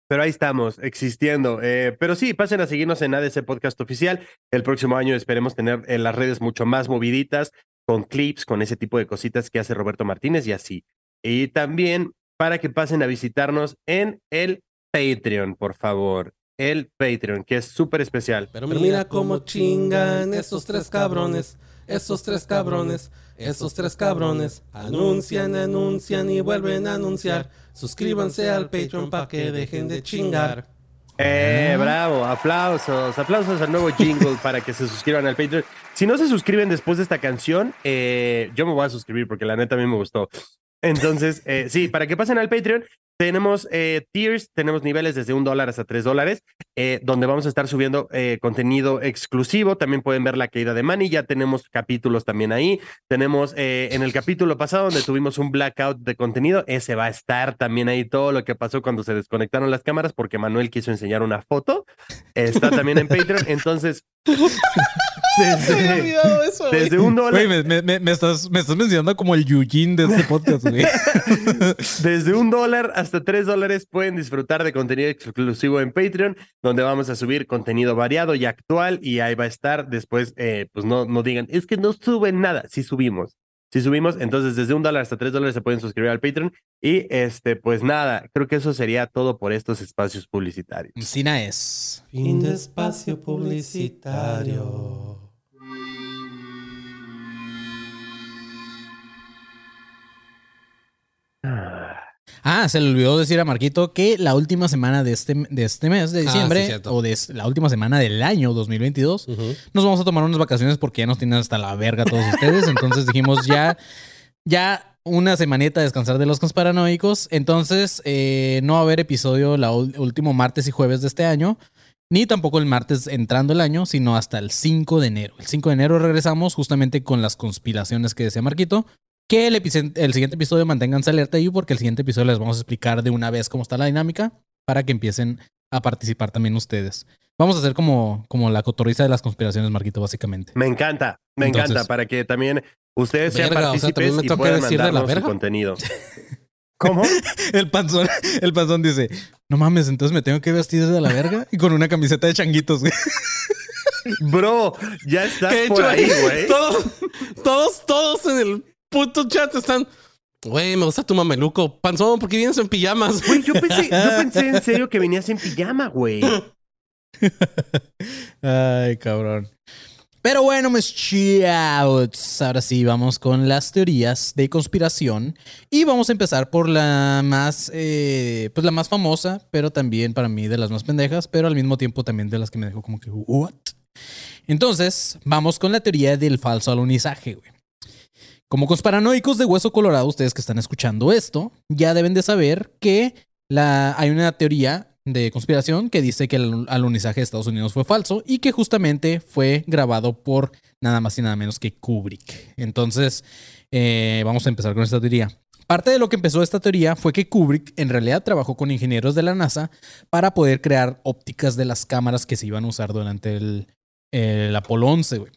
Pero ahí estamos, existiendo. Eh, pero sí, pasen a seguirnos en ADC Podcast Oficial. El próximo año esperemos tener en las redes mucho más moviditas, con clips, con ese tipo de cositas que hace Roberto Martínez y así. Y también para que pasen a visitarnos en el Patreon, por favor. El Patreon, que es súper especial. Pero mira cómo chingan esos tres cabrones, esos tres cabrones, esos tres cabrones. Anuncian, anuncian y vuelven a anunciar. Suscríbanse al Patreon para que dejen de chingar. Eh, bravo, aplausos, aplausos al nuevo jingle para que se suscriban al Patreon. Si no se suscriben después de esta canción, eh, yo me voy a suscribir porque la neta a mí me gustó. Entonces, eh, sí, para que pasen al Patreon, tenemos eh, tiers, tenemos niveles desde un dólar hasta tres dólares, eh, donde vamos a estar subiendo eh, contenido exclusivo. También pueden ver la caída de Manny, ya tenemos capítulos también ahí. Tenemos eh, en el capítulo pasado donde tuvimos un blackout de contenido, ese va a estar también ahí todo lo que pasó cuando se desconectaron las cámaras porque Manuel quiso enseñar una foto. Está también en Patreon, entonces... Desde, eso, desde un dólar. Güey, me- me- me estás, me estás mencionando como el Yujin de este podcast, güey. Desde un dólar hasta tres dólares pueden disfrutar de contenido exclusivo en Patreon, donde vamos a subir contenido variado y actual y ahí va a estar. Después, eh, pues no, no digan, es que no suben nada. Sí subimos. Sí subimos. Entonces, desde un dólar hasta tres dólares se pueden suscribir al Patreon. Y este, pues nada, creo que eso sería todo por estos espacios publicitarios. Sina es. Fin de espacio publicitario. Ah, se le olvidó decir a Marquito que la última semana de este, de este mes de Ah, sí, diciembre, o de la última semana del año 2022, Ujú. nos vamos a tomar unas vacaciones porque ya nos tienen hasta la verga todos ustedes. Entonces dijimos ya, ya una semanita a descansar de los conspiranoicos. Entonces eh, no va a haber episodio el último martes y jueves de este año. Ni tampoco el martes entrando el año, sino hasta el 5 de enero. El 5 de enero regresamos justamente con las conspiraciones que decía Marquito. Que el, el siguiente episodio manténganse alerta ahí porque el siguiente episodio les vamos a explicar de una vez cómo está la dinámica para que empiecen a participar también ustedes. Vamos a hacer como, como la cotorriza de las conspiraciones, Marquito, básicamente. Me encanta, me Entonces- encanta, para que también ustedes sean Verga, o sea, partícipes ¿también me y puedan de la mandarnos su verga? contenido. ¿Cómo? El panzón, el panzón dice, no mames, entonces me tengo que vestir de la verga y con una camiseta de changuitos, güey. Bro, ya estás De por hecho, ahí, güey. Todos, todos, todos en el puto chat están. Güey, me gusta tu mameluco. Panzón, ¿por qué vienes en pijamas? Güey, yo pensé, yo pensé en serio que venías en pijama, güey. Ay, cabrón. Pero bueno, mis chavos, ahora sí vamos con las teorías de conspiración y vamos a empezar por la más, eh, pues la más famosa, pero también para mí de las más pendejas, pero al mismo tiempo también de las que me dejó como que what. Entonces, vamos con la teoría del falso alunizaje, güey. Como conspiranoicos de hueso colorado, ustedes que están escuchando esto, ya deben de saber que hay una teoría de conspiración que dice que el alunizaje de Estados Unidos fue falso y que justamente fue grabado por nada más y nada menos que Kubrick. Entonces, eh, vamos a empezar con esta teoría. Parte de lo que empezó esta teoría fue que Kubrick en realidad trabajó con ingenieros de la NASA para poder crear ópticas de las cámaras que se iban a usar durante el, el Apolo 11, güey.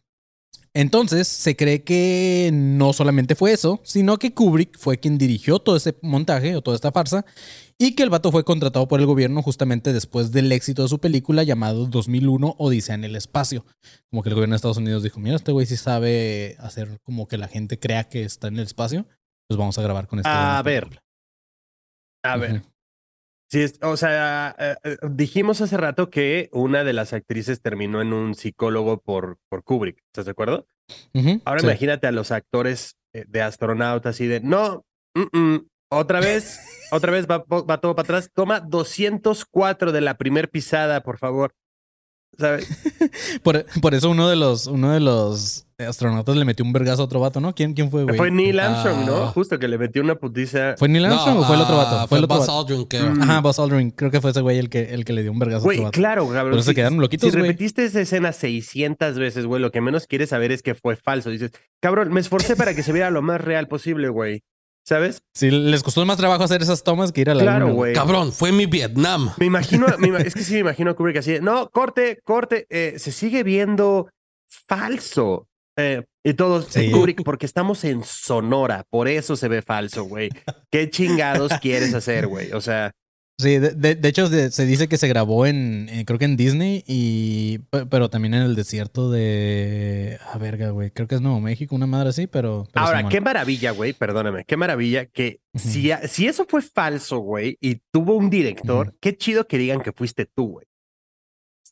Entonces, se cree que no solamente fue eso, sino que Kubrick fue quien dirigió todo ese montaje o toda esta farsa y que el vato fue contratado por el gobierno justamente después del éxito de su película llamado 2001 Odisea en el espacio. Como que el gobierno de Estados Unidos dijo, mira, este güey sí sabe hacer como que la gente crea que está en el espacio, pues vamos a grabar con este. A ver. A ver. Sí, o sea, eh, eh, dijimos hace rato que una de las actrices terminó en un psicólogo por, por Kubrick, ¿estás de acuerdo? Ahora imagínate a los actores eh, de astronautas y de, no, otra vez, otra vez va, va, todo para atrás, toma 204 de la primer pisada, por favor. ¿Sabes? por, por, eso uno de los, uno de los astronautas le metió un vergazo a otro vato, ¿no? ¿Quién, quién fue, güey? Fue Neil Armstrong, ¿no? Ah. Justo que le metió una putiza. ¿Fue Neil Armstrong o fue el otro vato? Ah, fue, el otro Buzz Aldrin, creo. Ajá, Buzz Aldrin. Creo que fue ese güey el que, el que le dio un vergazo güey, a otro vato. claro, cabrón. Pero se quedaron loquitos, Si repetiste esa escena 600 veces, güey, lo que menos quieres saber es que fue falso. Dices, cabrón, me esforcé para que se viera lo más real posible, güey. ¿Sabes? Sí, les costó más trabajo hacer esas tomas que ir a la Claro, luna, güey. Cabrón, fue mi Vietnam. Me imagino, me ima- es que sí me imagino a Kubrick así, no, corte, corte, eh, se sigue viendo falso. Eh, y todos, Sí. Kubrick, porque estamos en Sonora, por eso se ve falso, güey. ¿Qué chingados quieres hacer, güey? O sea, Sí, de, de- de hecho se, se dice que se grabó en, en- creo que en Disney y pe- pero también en el desierto de ah verga, güey, creo que es Nuevo México, una madre así, pero, pero ahora, qué maravilla, güey, perdóname, qué maravilla que si, a- si eso fue falso, güey, y tuvo un director, qué chido que digan que fuiste tú, güey.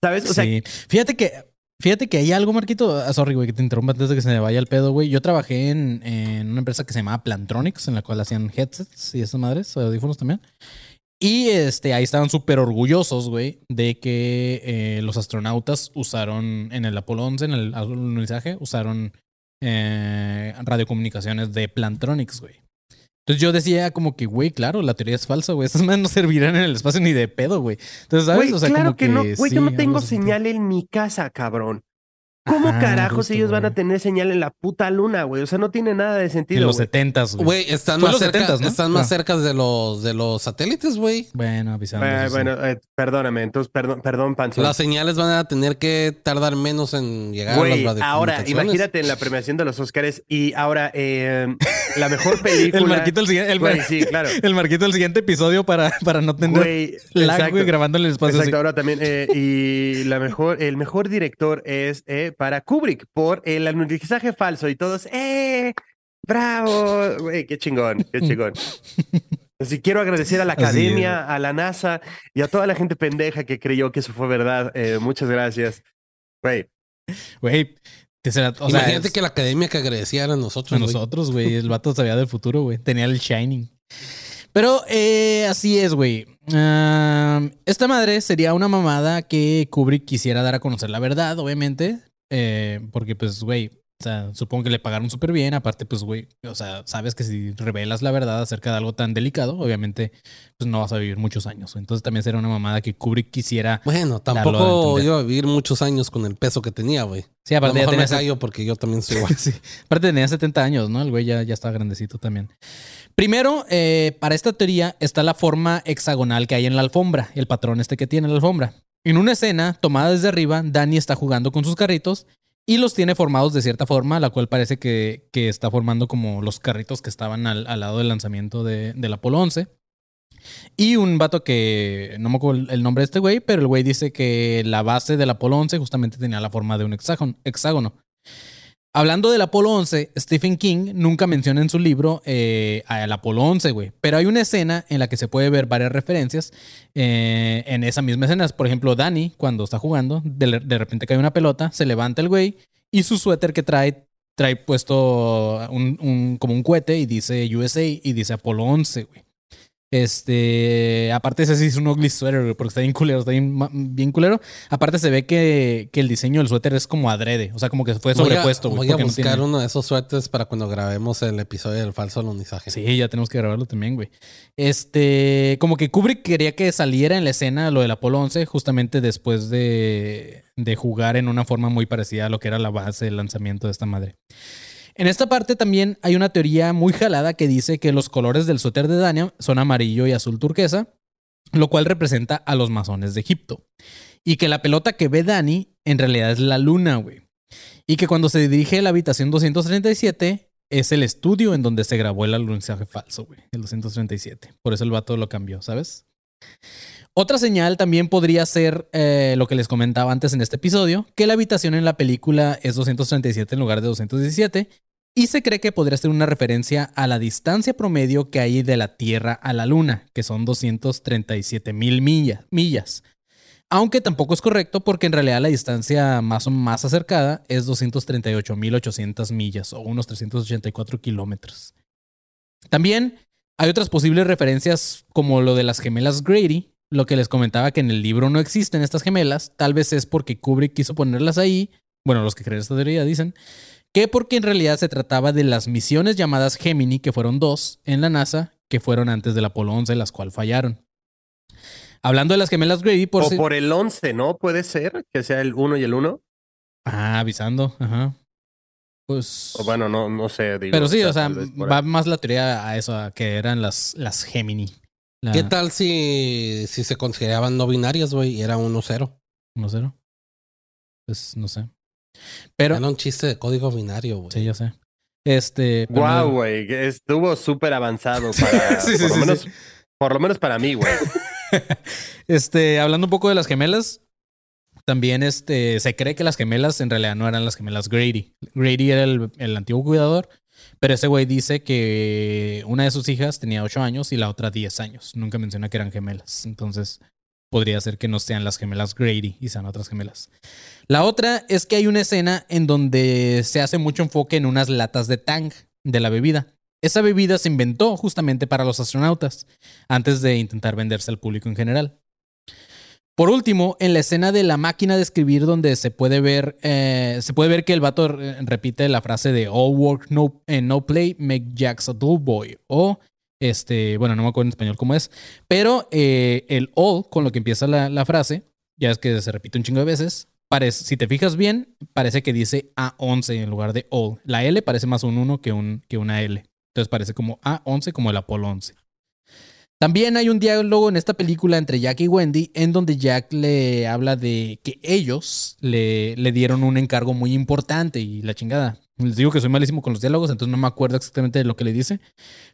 ¿Sabes? O sea, sí. Fíjate que fíjate que hay algo, Marquito, ah, sorry, güey, que te interrumpa antes de que se me vaya el pedo, güey. Yo trabajé en, en una empresa que se llamaba Plantronics, en la cual hacían headsets y esas madres, audífonos también. Y este, ahí estaban súper orgullosos, güey, de que eh, los astronautas usaron en el Apolo 11, en el alunizaje, usaron eh, radiocomunicaciones de Plantronics, güey. Entonces yo decía como que, güey, claro, la teoría es falsa, güey. Estas madres no servirán en el espacio ni de pedo, güey. Entonces, ¿sabes? Güey, o sea, claro como que, no, güey, sí, yo no tengo señal en mi casa, cabrón. ¿Cómo Ajá, carajos justo, ellos van a tener señal en la puta luna, güey? O sea, no tiene nada de En sentido, los güey. 70s, güey. Güey, están más los cerca, 70s, ¿no? están más Ah. cerca de los de los satélites, güey. Bueno. Eh, sí. bueno, eh, perdóname, entonces, perdón, perdón, Pancho. Las señales van a tener que tardar menos en llegar a Güey, las ahora, imagínate en la premiación de los Oscars y ahora eh, la mejor película. el marquito el siguiente, el, Güey, mar- sí, claro. el marquito el siguiente episodio para, para no tener Güey, lag, güey, grabando en el espacio. Exacto, así. ahora también. eh, y la mejor, el mejor director es eh, para Kubrick por el anunciaje falso y todos, ¡eh! ¡Bravo! Güey, qué chingón, qué chingón. Así quiero agradecer a la academia, a la NASA y a toda la gente pendeja que creyó que eso fue verdad. Eh, muchas gracias. Güey, Güey, o sea, Imagínate es- que la academia que agradecía a nosotros. a güey. nosotros, güey. El vato sabía del futuro, güey. Tenía el Shining. Pero eh, así es, güey. Ah, esta madre sería una mamada que Kubrick quisiera dar a conocer la verdad, obviamente. Eh, porque, pues, güey, o sea, supongo que le pagaron súper bien. Aparte, pues, güey, o sea, sabes que si revelas la verdad acerca de algo tan delicado, obviamente, pues no vas a vivir muchos años. Entonces también sería una mamada que Kubrick quisiera. Bueno, a tampoco iba a vivir muchos años con el peso que tenía, güey. Sí, A lo aparte ya mejor me tenía callo porque yo también soy igual. Sí. Aparte tenía 70 años, ¿no? El güey ya, ya estaba grandecito también. Primero, eh, para esta teoría está la forma hexagonal que hay en la alfombra, el patrón este que tiene la alfombra. En una escena tomada desde arriba, Danny está jugando con sus carritos y los tiene formados de cierta forma, la cual parece que, que está formando como los carritos que estaban al, al lado del lanzamiento de, del Apolo 11. Y un vato que no me acuerdo el nombre de este güey, pero el güey dice que la base del Apolo 11 justamente tenía la forma de un hexágono. Hablando del Apolo 11, Stephen King nunca menciona en su libro eh, al Apolo 11, güey. Pero hay una escena en la que se puede ver varias referencias eh, en esa misma escena. Por ejemplo, Danny, cuando está jugando, de, repente cae una pelota, se levanta el güey y su suéter que trae, trae puesto un, un- como un cohete y dice USA y dice Apolo 11, güey. Este, aparte ese sí es un ugly sweater, porque está bien culero, está bien, bien culero. Aparte se ve que, que el diseño del suéter es como adrede, o sea, como que fue Voy a- sobrepuesto. Voy a porque no buscar tiene- uno de esos suéteres para cuando grabemos el episodio del falso alunizaje. Sí, ya tenemos que grabarlo también, güey. Este, como que Kubrick quería que saliera en la escena lo del Apolo 11 justamente después de, de jugar en una forma muy parecida a lo que era la base del lanzamiento de esta madre. En esta parte también hay una teoría muy jalada que dice que los colores del suéter de Dania son amarillo y azul turquesa, lo cual representa a los masones de Egipto. Y que la pelota que ve Dani en realidad es la luna, güey. Y que cuando se dirige a la habitación 237 es el estudio en donde se grabó el alunizaje falso, güey. El 237. Por eso el vato lo cambió, ¿sabes? Otra señal también podría ser eh, lo que les comentaba antes en este episodio, que la habitación en la película es 237 en lugar de 217, y se cree que podría ser una referencia a la distancia promedio que hay de la Tierra a la Luna, que son 237 mil millas. Aunque tampoco es correcto porque en realidad la distancia más más acercada es 238.800 millas o unos 384 kilómetros. También hay otras posibles referencias como lo de las gemelas Grady, lo que les comentaba que en el libro no existen estas gemelas, tal vez es porque Kubrick quiso ponerlas ahí, bueno, los que creen esta teoría dicen, que porque en realidad se trataba de las misiones llamadas Gemini, que fueron dos en la NASA, que fueron antes del Apolo 11, las cuales fallaron. Hablando de las gemelas Grady, por O por el 11, ¿no? Puede ser que sea el 1 y el 1. Ah, avisando, ajá. Pues. O bueno, no, no sé. Digo, pero sí, o sea, va más la teoría a eso, a que eran las, las Gemini. ¿Qué tal si, si se consideraban no binarias, güey? Y era 1-0. 1-0. Pues no sé. Pero. Era un chiste de código binario, güey. Sí, yo sé. Este. Wow, güey. Estuvo súper avanzado para. sí, sí, por, lo menos, por lo menos para mí, güey. este, hablando un poco de las gemelas. También este, se cree que las gemelas en realidad no eran las gemelas Grady. Grady era el, el antiguo cuidador pero ese güey dice que una de sus hijas tenía 8 años y la otra 10 años. Nunca menciona que eran gemelas. Entonces podría ser que no sean las gemelas Grady y sean otras gemelas. La otra es que hay una escena en donde se hace mucho enfoque en unas latas de tang de la bebida. Esa bebida se inventó justamente para los astronautas, antes de intentar venderse al público en general. Por último, en la escena de la máquina de escribir donde se puede ver, eh, se puede ver que el vato repite la frase de all work no, eh, no play make Jax a dull boy o este, bueno, no me acuerdo en español cómo es, pero eh, el all con lo que empieza la, frase, ya es que se repite un chingo de veces, si te fijas bien, parece que dice A11 en lugar de all. La L parece más un 1 que, un, que una L. Entonces parece como A11 como el Apolo 11. También hay un diálogo en esta película entre Jack y Wendy en donde Jack le habla de que ellos le, dieron un encargo muy importante y la chingada. Les digo que soy malísimo con los diálogos, entonces no me acuerdo exactamente de lo que le dice.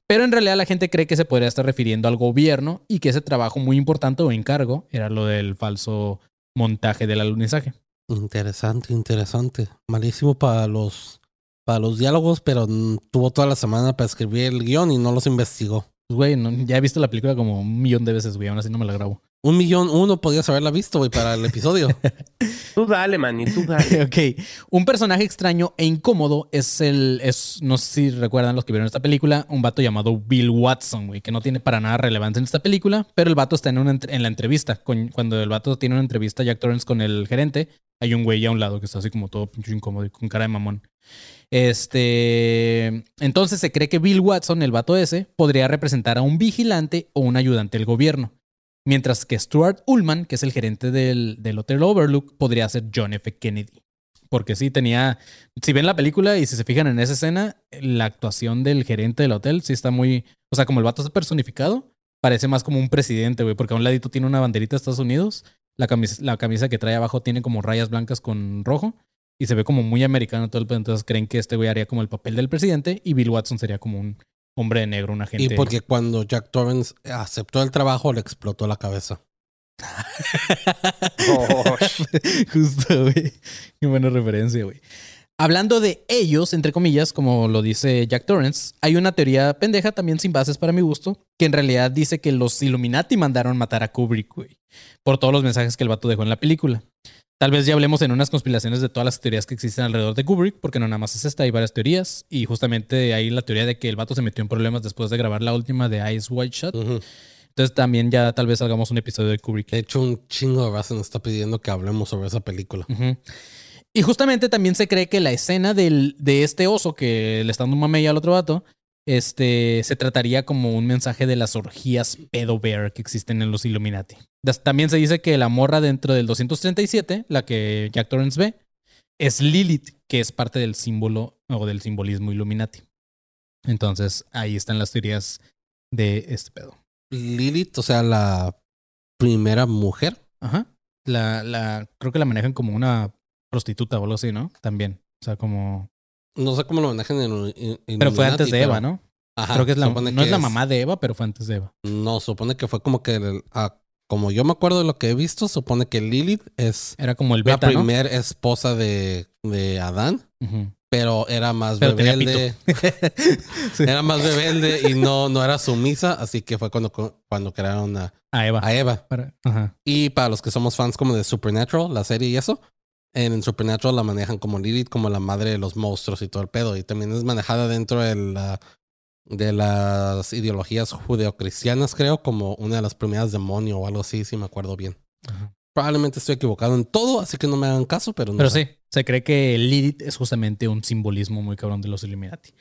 Pero en realidad la gente cree que se podría estar refiriendo al gobierno y que ese trabajo muy importante o encargo era lo del falso montaje del alunizaje. Interesante, interesante. Malísimo para los, para los diálogos, pero tuvo toda la semana para escribir el guion y no los investigó. Pues, güey, ya he visto la película como un millón de veces, güey. Aún así no me la grabo. Un millón, uno podías haberla visto, güey, para el episodio. tú dale, man, y tú dale. ok. Un personaje extraño e incómodo es el. Es, no sé si recuerdan los que vieron esta película, un vato llamado Bill Watson, güey, que no tiene para nada relevancia en esta película, pero el vato está en, una, en la entrevista. cuando el vato tiene una entrevista, Jack Torrance, con el gerente, hay un güey a un lado que está así como todo pinche incómodo y con cara de mamón. Este, entonces se cree que Bill Watson, el vato ese, podría representar a un vigilante o un ayudante del gobierno. Mientras que Stuart Ullman, que es el gerente del, del Hotel Overlook, podría ser John F. Kennedy. Porque sí tenía, si ven la película y si se fijan en esa escena, la actuación del gerente del hotel sí está muy, o sea, como el vato está personificado, parece más como un presidente, güey, porque a un ladito tiene una banderita de Estados Unidos, la la camisa que trae abajo tiene como rayas blancas con rojo y se ve como muy americano todo el entonces creen que este güey haría como el papel del presidente y Bill Watson sería como un hombre de negro, un agente. Y porque cuando Jack Torrance aceptó el trabajo le explotó la cabeza. oh, Justo, güey. Qué buena referencia, güey. Hablando de ellos, entre comillas, como lo dice Jack Torrance, hay una teoría pendeja también sin bases para mi gusto, que en realidad dice que los Illuminati mandaron matar a Kubrick, güey, por todos los mensajes que el vato dejó en la película. Tal vez ya hablemos en unas conspiraciones de todas las teorías que existen alrededor de Kubrick, porque no nada más es esta, hay varias teorías. Y justamente hay la teoría de que el vato se metió en problemas después de grabar la última de Ice White Shot. Entonces también ya tal vez hagamos un episodio de Kubrick. De hecho, un chingo de raza nos está pidiendo que hablemos sobre esa película. Y justamente también se cree que la escena del, de este oso que le está dando un mamey al otro vato este, se trataría como un mensaje de las orgías pedo bear que existen en los Illuminati. También se dice que la morra dentro del 237, la que Jack Torrance ve, es Lilith, que es parte del símbolo o del simbolismo Illuminati. Entonces, ahí están las teorías de este pedo. Lilith, o sea, la primera mujer. Ajá. La, la, creo que la manejan como una prostituta o algo así, ¿no? También. O sea, como. No sé cómo lo manejan en, en- en Pero fue antes de Eva, pero- ¿no? Ajá, creo que es la, no que es la mamá de Eva, pero fue antes de Eva. No, supone que fue como que, el- como yo me acuerdo de lo que he visto, supone que Lilith es Era como el la beta, ¿no? primera esposa de, de Adán, Ujú. pero era más Pero rebelde. Sí. Era más rebelde y no, no era sumisa, así que fue cuando, cuando crearon a, A Eva. a Eva. Para- Ajá. Y para los que somos fans como de Supernatural, la serie y eso, en Supernatural la manejan como Lilith, como la madre de los monstruos y todo el pedo. Y también es manejada dentro de, la, de las ideologías judeocristianas, creo, como una de las primeras demonio o algo así, si me acuerdo bien. Ajá. Probablemente estoy equivocado en todo, así que no me hagan caso, pero no. Pero sé. sí, se cree que Lilith es justamente un simbolismo muy cabrón de los Illuminati.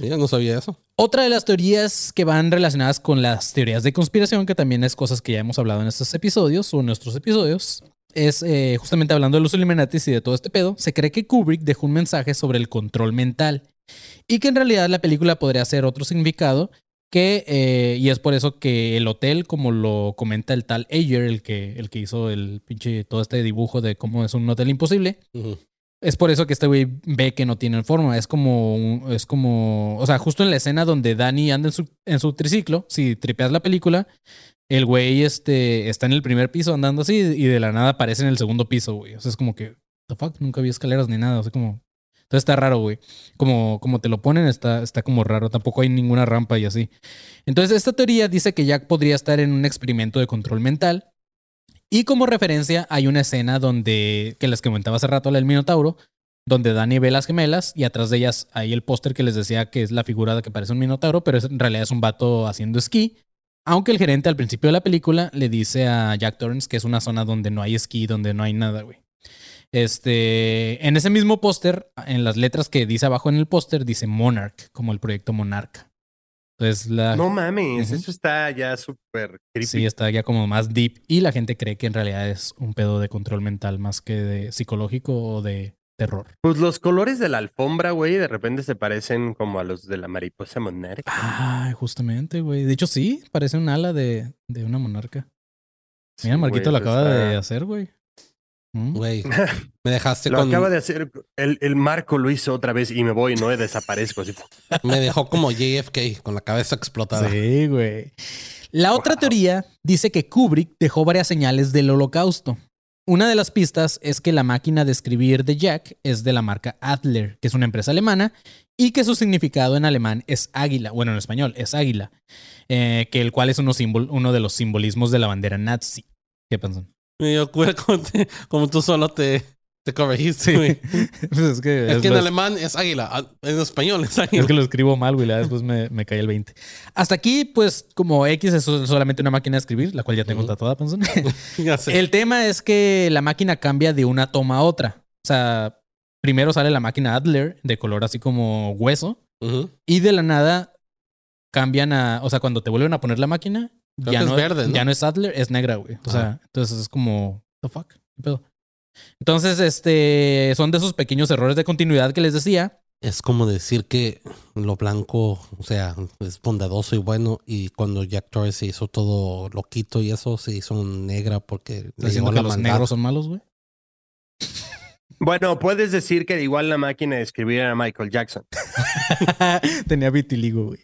Mira, no sabía eso. Otra de las teorías que van relacionadas con las teorías de conspiración, que también es cosas que ya hemos hablado en estos episodios o en nuestros episodios, es eh, justamente hablando de los Illuminati y de todo este pedo, se cree que Kubrick dejó un mensaje sobre el control mental y que en realidad la película podría ser otro significado que, eh, y es por eso que el hotel, como lo comenta el tal Ayer, el que, el que hizo el pinche, todo este dibujo de cómo es un hotel imposible, es por eso que este güey ve que no tienen forma. Es como, es como, o sea, justo en la escena donde Danny anda en su, en su triciclo, si tripeas la película, el güey este, está en el primer piso andando así y de la nada aparece en el segundo piso, güey. O sea, es como que, the fuck, nunca vi escaleras ni nada. O sea, como, entonces está raro, güey. Como, como te lo ponen, está, está como raro. Tampoco hay ninguna rampa y así. Entonces, esta teoría dice que Jack podría estar en un experimento de control mental. Y como referencia, hay una escena donde, que les comentaba hace rato, del Minotauro, donde Dani ve las gemelas y atrás de ellas hay el póster que les decía que es la figura de que parece un Minotauro, pero en realidad es un vato haciendo esquí. Aunque el gerente al principio de la película le dice a Jack Torrance que es una zona donde no hay esquí, donde no hay nada, güey. Este, en ese mismo póster, en las letras que dice abajo en el póster, dice Monarch, como el proyecto Monarca. Entonces, la, No mames, eso está ya súper creepy. Sí, está ya como más deep y la gente cree que en realidad es un pedo de control mental más que de psicológico o de terror. Pues los colores de la alfombra, güey, de repente se parecen como a los de la mariposa monarca. Ah, justamente, güey. De hecho, sí, parece un ala de, de una monarca. Sí, Mira, Marquito güey, lo acaba está- de hacer, güey. Mm. Güey, me dejaste Lo con. acaba de hacer. El, el Marco lo hizo otra vez y me voy, no desaparezco. Así. Me dejó como JFK, con la cabeza explotada. Sí, güey. La otra Wow. teoría dice que Kubrick dejó varias señales del holocausto. Una de las pistas es que la máquina de escribir de Jack es de la marca Adler, que es una empresa alemana, y que su significado en alemán es águila, bueno, en español es águila, eh, que el cual es uno, de los simbolismos de la bandera nazi. ¿Qué piensan? Te- como tú solo te, te corregiste, güey. Pues es que, Es que en alemán es águila, ah, en español es Es águila. que lo escribo mal, güey. Después me, me cae el 20. Hasta aquí, pues, como X es solamente una máquina de escribir, la cual ya tengo Ujú. tatuada, Panzón. Ya sé. El tema es que la máquina cambia de una toma a otra. O sea, primero sale la máquina Adler de color así como hueso y de la nada cambian a, o sea, cuando te vuelven a poner la máquina, Creo ya no, es verde, ¿no? ya no es Adler, es negra, güey. O sea, Ajá. entonces es como, the fuck, ¿Qué pedo? Entonces, este, son de esos pequeños errores de continuidad que les decía. Es como decir que lo blanco, o sea, es bondadoso y bueno, y cuando Jack Torres se hizo todo loquito y eso, se hizo negra porque le Diciendo llegó que la los maldad. negros son malos, güey. Bueno, puedes decir que igual la máquina de escribir era Michael Jackson. Tenía vitiligo, güey.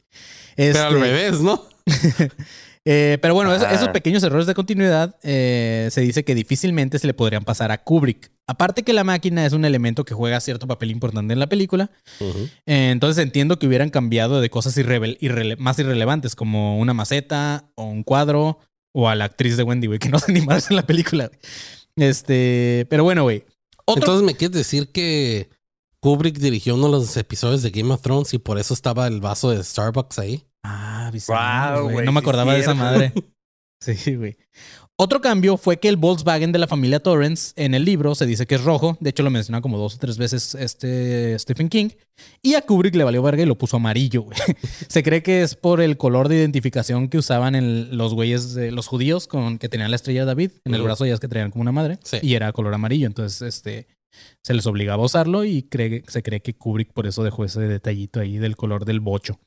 Pero al Este, revés, ¿no? eh, pero bueno, esos pequeños errores de continuidad eh, se dice que difícilmente se le podrían pasar a Kubrick. Aparte que la máquina es un elemento que juega cierto papel importante en la película, eh, entonces entiendo que hubieran cambiado de cosas más irrelevantes, como una maceta o un cuadro o a la actriz de Wendy, güey, que no se ni más en la película. Este, pero bueno, güey. Otro- Entonces, ¿me quieres decir que Kubrick dirigió uno de los episodios de Game of Thrones y por eso estaba el vaso de Starbucks ahí? Ah, wow, No me acordaba de esa madre. Sí, güey. Otro cambio fue que el Volkswagen de la familia Torrance en el libro se dice que es rojo. De hecho, lo menciona como dos o tres veces este Stephen King. Y a Kubrick le valió verga y lo puso amarillo, güey. Se cree que es por el color de identificación que usaban en los güeyes de los judíos con que tenían la estrella de David en el brazo, ya es que traían como una madre. Sí. Y era color amarillo. Entonces, este. se les obligaba a usarlo y cree- se cree que Kubrick por eso dejó ese detallito ahí del color del bocho.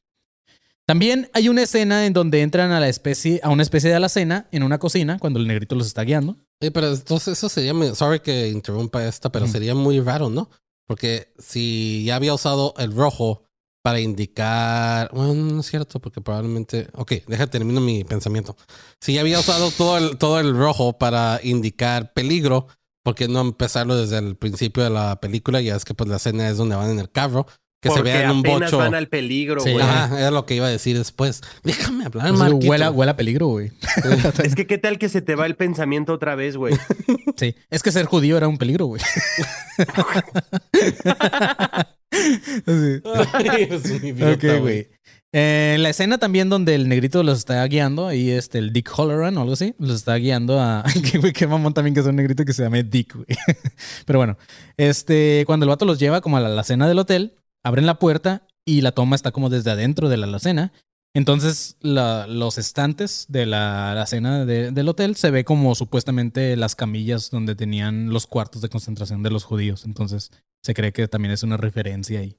También hay una escena en donde entran a la especie, a una especie de alacena en una cocina cuando el negrito los está guiando. Oye, pero entonces eso sería, sorry que interrumpa esta, pero Ujú. sería muy raro, ¿no? Porque si ya había usado el rojo para indicar, bueno, no es cierto, porque probablemente, ok, déjate termino mi pensamiento. Si ya había usado todo el, todo el rojo para indicar peligro, ¿por qué no empezarlo desde el principio de la película? Ya es que pues la escena es donde van en el carro, que se Porque vea en un bocho. van al peligro, Sí. güey. Ajá, era lo que iba a decir después. Déjame hablar, Entonces, Marquito. huele, a- huele a peligro, güey. Es que qué tal que se te va el pensamiento otra vez, güey. Sí, es que ser judío era un peligro, güey. Ok, güey. Eh, en la escena también donde el negrito los está guiando, ahí este, el Dick Holloran o algo así, los está guiando a. Qué mamón también que es un negrito que se llame Dick, güey. Pero bueno, este, cuando el vato los lleva como a la alacena del hotel, abren la puerta y la toma está como desde adentro de la alacena. Entonces, los estantes de la alacena de- del hotel se ve como supuestamente las camillas donde tenían los cuartos de concentración de los judíos. Entonces, se cree que también es una referencia ahí.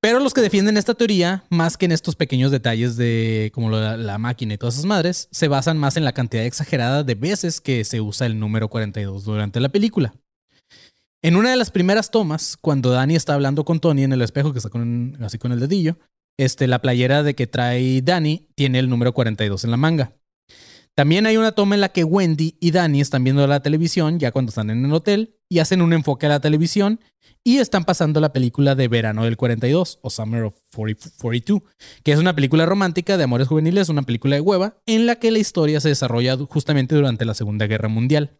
Pero los que defienden esta teoría, más que en estos pequeños detalles de como la, la máquina y todas esas madres, se basan más en la cantidad exagerada de veces que se usa el número 42 durante la película. En una de las primeras tomas, cuando Danny está hablando con Tony en el espejo, que está con, así con el dedillo, este, la playera de que trae Danny tiene el número 42 en la manga. También hay una toma en la que Wendy y Danny están viendo la televisión ya cuando están en el hotel y hacen un enfoque a la televisión y están pasando la película de verano del 42 o Summer of 40 42, que es una película romántica de amores juveniles, una película de hueva en la que la historia se desarrolla justamente durante la Segunda Guerra Mundial.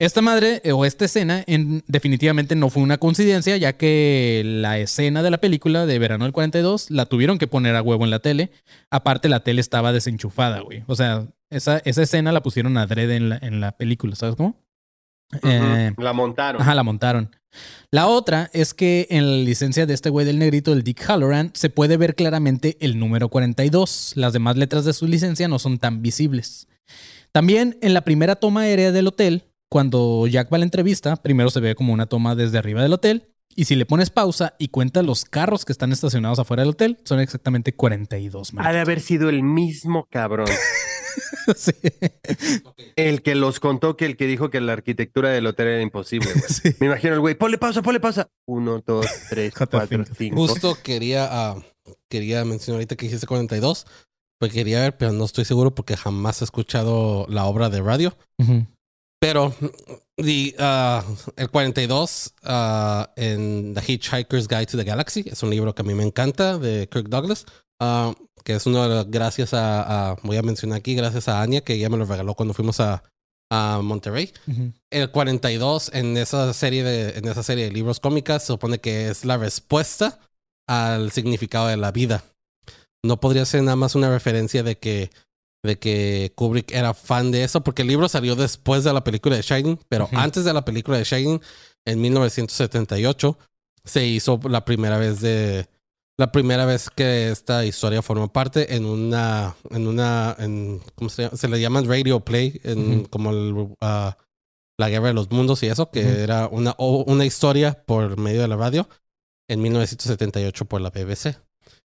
Esta madre eh, o esta escena en, definitivamente no fue una coincidencia, ya que la escena de la película de verano del 42 la tuvieron que poner a huevo en la tele. Aparte, la tele estaba desenchufada, güey. O sea, esa, esa escena la pusieron adrede en la, en la película, ¿sabes cómo? Eh, La montaron. Ajá, la montaron. La otra es que en la licencia de este güey del negrito, el Dick Halloran, se puede ver claramente el número 42. Las demás letras de su licencia no son tan visibles. También en la primera toma aérea del hotel, cuando Jack va a la entrevista, primero se ve como una toma desde arriba del hotel. Y si le pones pausa y cuentas los carros que están estacionados afuera del hotel, son exactamente 42. Ha de haber sido el mismo cabrón. Sí. El que los contó que el que dijo que la arquitectura del hotel era imposible. Sí. Me imagino el güey, ponle pausa, ponle pausa. Uno, dos, tres, cuatro, cinco. Justo quería, ah, quería mencionar ahorita que dijiste 42. Pues quería ver, pero no estoy seguro porque jamás he escuchado la obra de radio. Ujú. Pero the, ah, el 42 ah, en The Hitchhiker's Guide to the Galaxy es un libro que a mí me encanta de Kirk Douglas. ah, que es uno de los, gracias a, a- voy a mencionar aquí, gracias a Anya, que ella me lo regaló cuando fuimos a, a Monterrey. Ujú. El 42 en esa serie de, en esa serie de libros cómicas se supone que es la respuesta al significado de la vida. No podría ser nada más una referencia de que, de que Kubrick era fan de eso, porque el libro salió después de la película de Shining, pero antes de la película de Shining, en 1978, se hizo la primera vez de la primera vez que esta historia formó parte en una en una en ¿cómo se llama? Se le llaman radio play en como el, ah, la guerra de los mundos y eso que era una una historia por medio de la radio en 1978 por la BBC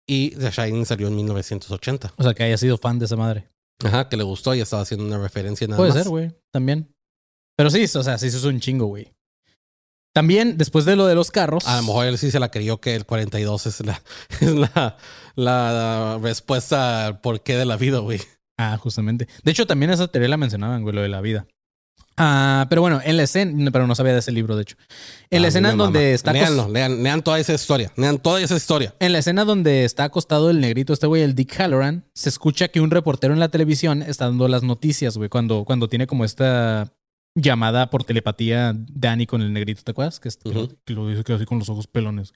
y The Shining salió en 1980 O sea, que haya sido fan de esa madre. ajá que le gustó y estaba haciendo una referencia nada Puede más ser, güey, también. Pero sí, o sea, sí se hizo un chingo, güey. También, después de lo de los carros. a lo mejor él sí se la creyó que el 42 es la es la, la respuesta al porqué de la vida güey Ah, justamente. De hecho, también esa teoría la mencionaban, güey, lo de la vida. Ah, pero bueno, en la escena, pero no sabía de ese libro, de hecho. En la Ah, escena mamá. donde está Léanlo, lean, lean toda esa historia. Lean toda esa historia. en la escena donde está acostado el negrito, este güey, el Dick Halloran, se escucha que un reportero en la televisión está dando las noticias, güey, cuando, cuando tiene como esta llamada por telepatía Danny con el negrito, ¿te acuerdas? Que, es- que lo- Ujú. que lo dice que así con los ojos pelones.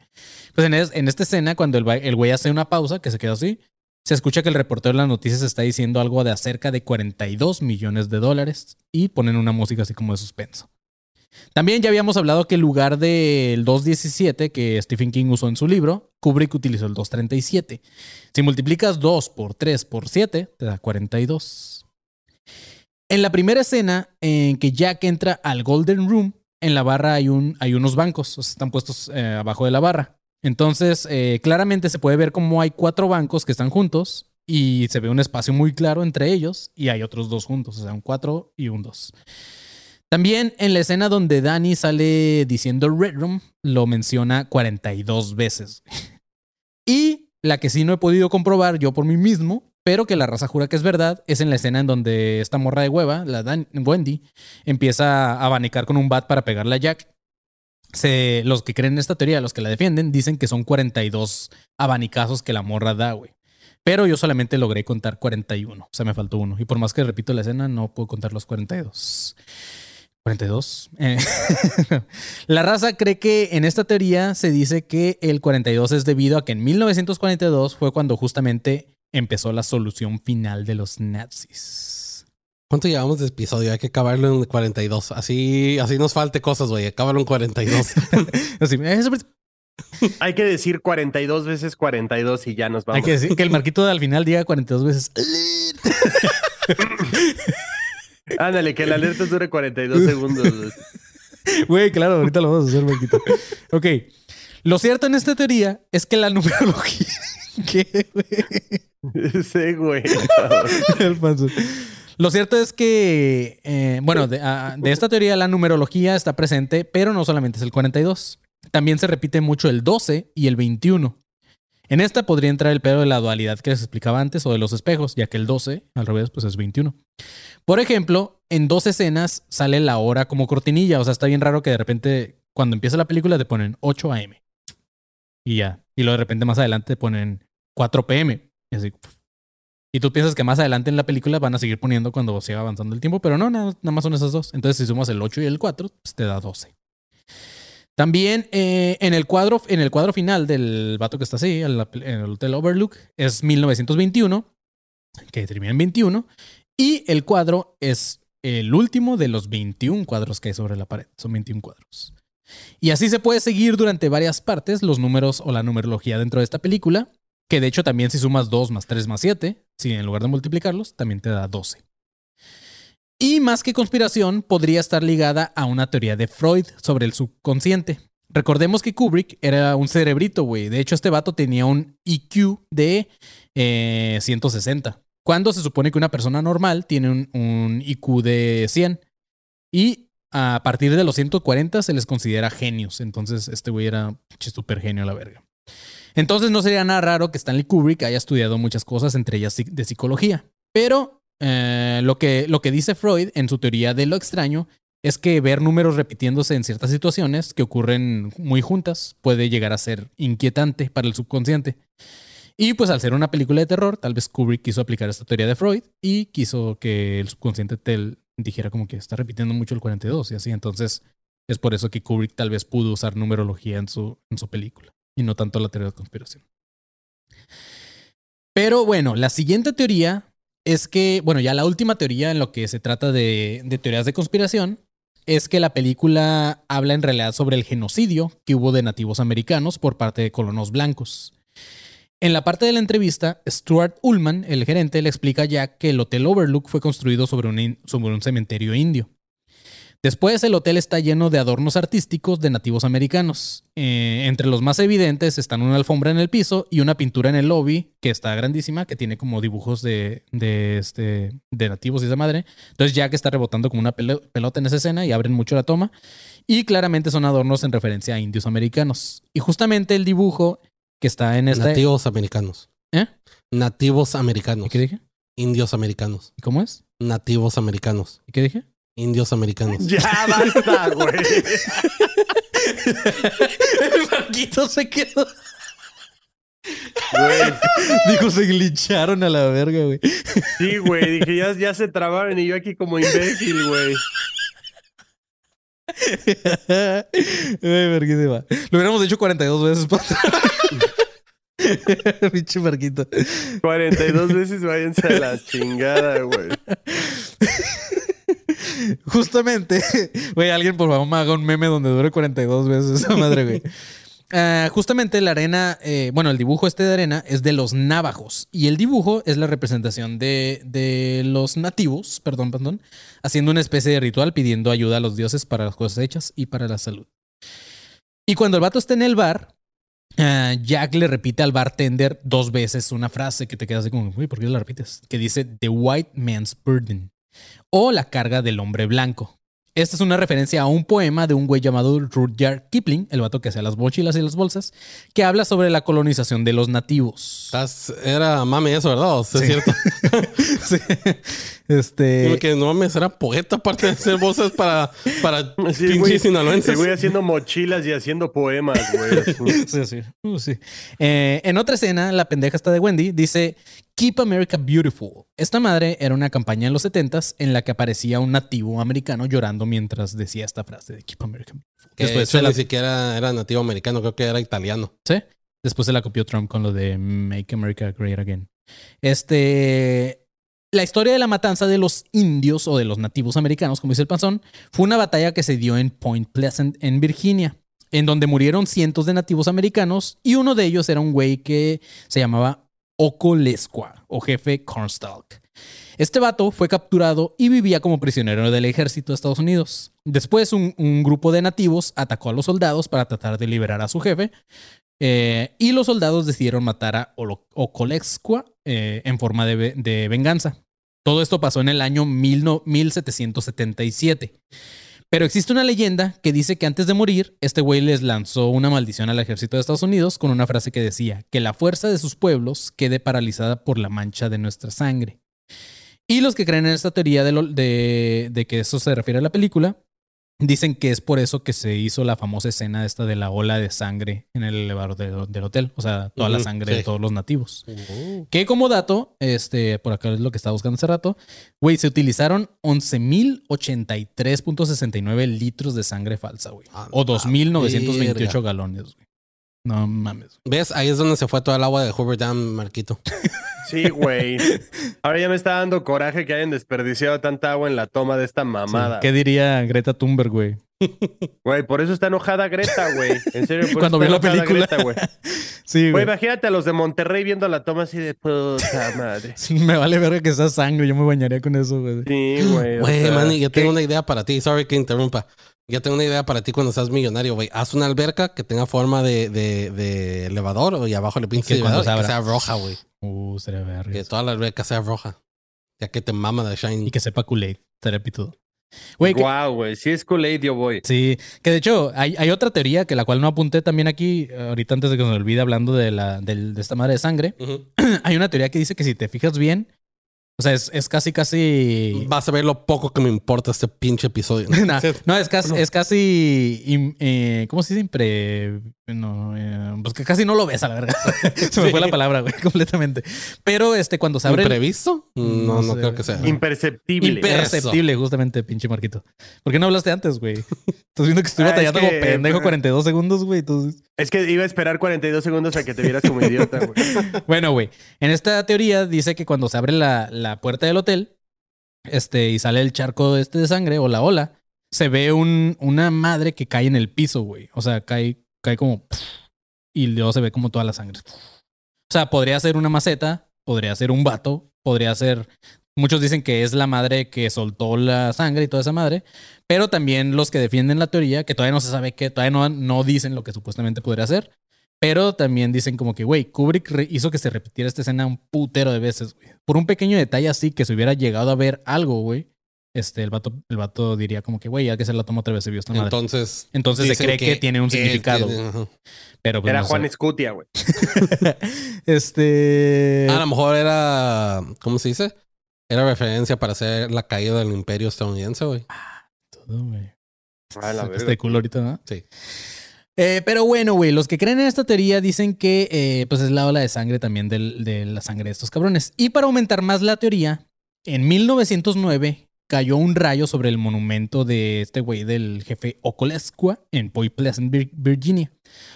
Pues en, es- en esta escena, cuando el, el güey hace una pausa, que se queda así, se escucha que el reportero en las noticias está diciendo algo de acerca de 42 millones de dólares y ponen una música así como de suspenso. También ya habíamos hablado que en lugar del 217 que Stephen King usó en su libro, Kubrick utilizó el 237. Si multiplicas 2 por 3 por 7, te da 42. En la primera escena en que Jack entra al Golden Room, en la barra hay, un, hay unos bancos, están puestos eh, abajo de la barra. Entonces, eh, claramente se puede ver como hay cuatro bancos que están juntos y se ve un espacio muy claro entre ellos y hay otros dos juntos, o sea, un cuatro y un dos. También en la escena donde Danny sale diciendo Red Room, lo menciona 42 veces. y la que sí no he podido comprobar yo por mí mismo, pero que la raza jura que es verdad, es en la escena en donde esta morra de hueva, la Wendy, empieza a abanicar con un bat para pegarle a Jack. Se, los que creen en esta teoría, los que la defienden, dicen que son 42 abanicazos que la morra da, güey. Pero yo solamente logré contar 41, o sea, me faltó uno. Y por más que repito la escena, no puedo contar los 42. 42. Eh, la raza cree que en esta teoría se dice que el 42 es debido a que en 1942 fue cuando justamente empezó la solución final de los nazis. ¿Cuánto llevamos de episodio? Hay que acabarlo en 42. Así, así nos falte cosas, güey. Acabarlo en 42. Así, eso- Hay que decir 42 veces 42 y ya nos vamos. hay que decir que el marquito de al final diga 42 veces. Ándale, que la alerta dure 42 segundos. Güey, claro, ahorita lo vamos a hacer, marquito. Ok. Lo cierto en esta teoría es que la numerología. ¿Qué, güey? Sí, güey. El panzo. Lo cierto es que, eh, bueno, de, ah, de esta teoría la numerología está presente, pero no solamente es el 42. También se repite mucho el 12 y el 21. En esta podría entrar el pedo de la dualidad que les explicaba antes o de los espejos, ya que el 12, al revés, pues es 21. Por ejemplo, en dos escenas sale la hora como cortinilla. O sea, está bien raro que de repente, cuando empieza la película, te ponen 8 AM. Y ya. Y luego de repente más adelante te ponen 4 PM. Y así. Y tú piensas que más adelante en la película van a seguir poniendo cuando siga avanzando el tiempo, pero no, nada, más son esas dos. Entonces, si sumas el 8 y el 4, pues te da 12. También eh, en, el cuadro, en el cuadro final del vato que está así, en, en el Hotel Overlook, es 1921, que termina en 21. Y el cuadro es el último de los 21 cuadros que hay sobre la pared. Son 21 cuadros. Y así se puede seguir durante varias partes los números o la numerología dentro de esta película. Que de hecho también si sumas 2 más 3 más 7, si en lugar de multiplicarlos, también te da 12. Y más que conspiración, podría estar ligada a una teoría de Freud sobre el subconsciente. Recordemos que Kubrick era un cerebrito, güey. De hecho, este vato tenía un IQ de eh, 160. Cuando se supone que una persona normal tiene un, un IQ de 100. Y a partir de los 140 se les considera genios. Entonces, este güey era súper genio a la verga. Entonces, no sería nada raro que Stanley Kubrick haya estudiado muchas cosas, entre ellas de psicología. Pero eh, lo, que, lo que dice Freud en su teoría de lo extraño es que ver números repitiéndose en ciertas situaciones que ocurren muy juntas puede llegar a ser inquietante para el subconsciente. Y pues al ser una película de terror, tal vez Kubrick quiso aplicar esta teoría de Freud y quiso que el subconsciente te dijera como que está repitiendo mucho el 42 y así. Entonces es por eso que Kubrick tal vez pudo usar numerología en su, en su película y no tanto la teoría de conspiración. Pero bueno, la siguiente teoría es que, bueno, ya la última teoría en lo que se trata de, de teorías de conspiración es que la película habla en realidad sobre el genocidio que hubo de nativos americanos por parte de colonos blancos. En la parte de la entrevista, Stuart Ullman, el gerente, le explica a Jack que el Hotel Overlook fue construido sobre un, sobre un cementerio indio. Después, el hotel está lleno de adornos artísticos de nativos americanos. Eh, entre los más evidentes están una alfombra en el piso y una pintura en el lobby que está grandísima, que tiene como dibujos de, de, este, de nativos y esa madre. Entonces Jack está rebotando como una pelo- pelota en esa escena y abren mucho la toma. Y claramente son adornos en referencia a indios americanos. Y justamente el dibujo que está en esta... Nativos americanos. ¿Eh? Nativos americanos. ¿Y qué dije? Indios americanos. ¿Y cómo es? Nativos americanos. ¿Y qué dije? Indios americanos. Ya basta, güey. el Marquito se quedó. Güey. Dijo, se glitcharon a la verga, güey. Sí, güey. Dije, ya, ya se trabaron y yo aquí como imbécil, güey. Verguísima. Lo hubiéramos hecho 42 veces Pinche Marquito. 42 veces váyanse a la chingada, güey. Justamente, güey, alguien por favor me haga un meme donde dure 42 veces esa madre, güey. Ah, justamente la arena, eh, bueno, el dibujo este de arena es de los navajos y el dibujo es la representación de, de los nativos, perdón, perdón, haciendo una especie de ritual pidiendo ayuda a los dioses para las cosas hechas y para la salud. Y cuando el vato está en el bar, ah, Jack le repite al bartender dos veces una frase que te queda así como, uy, ¿por qué la repites? Que dice The White Man's Burden o la carga del hombre blanco. Esta es una referencia a un poema de un güey llamado Rudyard Kipling, el vato que hacía las mochilas y las bolsas, que habla sobre la colonización de los nativos. Estás- Era mame eso, ¿verdad? ¿Es cierto? Sí. Este. Porque no mames, era poeta aparte de hacer voces para, para Sí, güey. pinches sinaloenses. El güey haciendo mochilas y haciendo poemas, güey. Sí, sí. Uh, sí. Eh, en otra escena, la pendeja está de Wendy dice Keep America Beautiful. Esta madre era una campaña en los 70s en la que aparecía un nativo americano llorando mientras decía esta frase de Keep America Beautiful. Que de Después hecho se la, ni siquiera era nativo americano, creo que era italiano. ¿sí? Después se la copió Trump con lo de Make America Great Again. Este. La historia de la matanza de los indios o de los nativos americanos, como dice el panzón, fue una batalla que se dio en Point Pleasant, en Virginia, en donde murieron cientos de nativos americanos y uno de ellos era un güey que se llamaba Ocolesqua o jefe Cornstalk. Este vato fue capturado y vivía como prisionero del ejército de Estados Unidos. Después un, grupo de nativos atacó a los soldados para tratar de liberar a su jefe eh, y los soldados decidieron matar a Ocolesqua eh, en forma de, ve- de venganza. Todo esto pasó en el año mil no- 1777. Pero existe una leyenda que dice que antes de morir, este güey les lanzó una maldición al ejército de Estados Unidos con una frase que decía que la fuerza de sus pueblos quede paralizada por la mancha de nuestra sangre. Y los que creen en esta teoría de, lo- de- de que eso se refiere a la película, dicen que es por eso que se hizo la famosa escena esta de la ola de sangre en el elevador de- del hotel. O sea, toda la sangre de todos los nativos. Que como dato, este, por acá es lo que estaba buscando hace rato, güey, se utilizaron 11.083.69 litros de sangre falsa, güey. A O la 2.928 verga. galones, güey. No mames. ¿Ves? Ahí es donde se fue todo el agua de Hoover Dam, Marquito. Sí, güey. Ahora ya me está dando coraje que hayan desperdiciado tanta agua en la toma de esta Sí. mamada. ¿Qué diría Greta Thunberg, güey? Güey, por eso está enojada Greta, güey. En serio, por Cuando está la película. Greta, güey. Sí, Güey, imagínate a los de Monterrey viendo la toma así de puta madre. Me vale verga que sea sangre. Yo me bañaría con eso, güey. Sí, güey. Güey, Manny, yo tengo ¿qué? una idea para ti. Sorry que interrumpa. Ya tengo una idea para ti cuando seas millonario, güey. Haz una alberca que tenga forma de, de, de elevador y abajo le pinches que cuando elevador y que sea roja, güey. Uh, sería verga. Que toda la alberca sea roja. Ya que te mama de Shine. Y que sepa Kool-Aid. Sería pitudo. Güey, Guau, güey. Si es Kool-Aid, yo voy. Sí, que de hecho hay, hay otra teoría que la cual no apunté también aquí, eh, ahorita antes de que se me olvide hablando de, la, del- de esta madre de sangre. Hay una teoría que dice que si te fijas bien, o sea, es, es casi, casi... Vas a ver lo poco que me importa este pinche episodio. No, es casi, es casi eh, ¿cómo se dice? Impre... No, eh, pues que casi no lo ves a la verga. se me fue la palabra, güey, completamente. Pero este, cuando se abre... el- ¿Imprevisto? No, No no, sé. creo que sea. Imperceptible. Imperceptible, justamente, pinche Marquito. ¿Por qué no hablaste antes, güey? Estás viendo que estoy Ah, batallando es que, como pendejo eh, 42 segundos, güey. Entonces... Es que iba a esperar 42 segundos a que te vieras como idiota, güey. Bueno, güey. En esta teoría dice que cuando se abre la, la puerta del hotel, este, y sale el charco este de sangre o la ola, se ve un, una madre que cae en el piso, güey. O sea, cae, cae como. Y luego se ve como toda la sangre. O sea, podría ser una maceta, podría ser un vato, podría ser. Muchos dicen que es la madre que soltó la sangre y toda esa madre, pero también los que defienden la teoría, que todavía no se sabe qué, todavía no, no dicen lo que supuestamente podría ser, pero también dicen como que, güey, Kubrick hizo que se repitiera esta escena un putero de veces, güey. Por un pequeño detalle así, que se hubiera llegado a ver algo, güey, este, el vato, el vato diría como que, güey, ya que se la toma otra vez, se vio esta madre. Entonces. Entonces se cree que, tiene un significado. tiene- güey. pero pues, Era no sé. Juan Escutia, güey. este. A lo mejor era. ¿Cómo se dice? Era referencia para hacer la caída del imperio estadounidense, güey. Todo, güey. Ah, la Sacaste verga. de culo ahorita, ¿no? Sí. Eh, pero bueno, güey, los que creen en esta teoría dicen que eh, pues es la ola de sangre también del- de la sangre de estos cabrones. Y para aumentar más la teoría, en 1909 cayó un rayo sobre el monumento de este güey del jefe Ocolesqua en Point Pleasant, Vir- Virginia.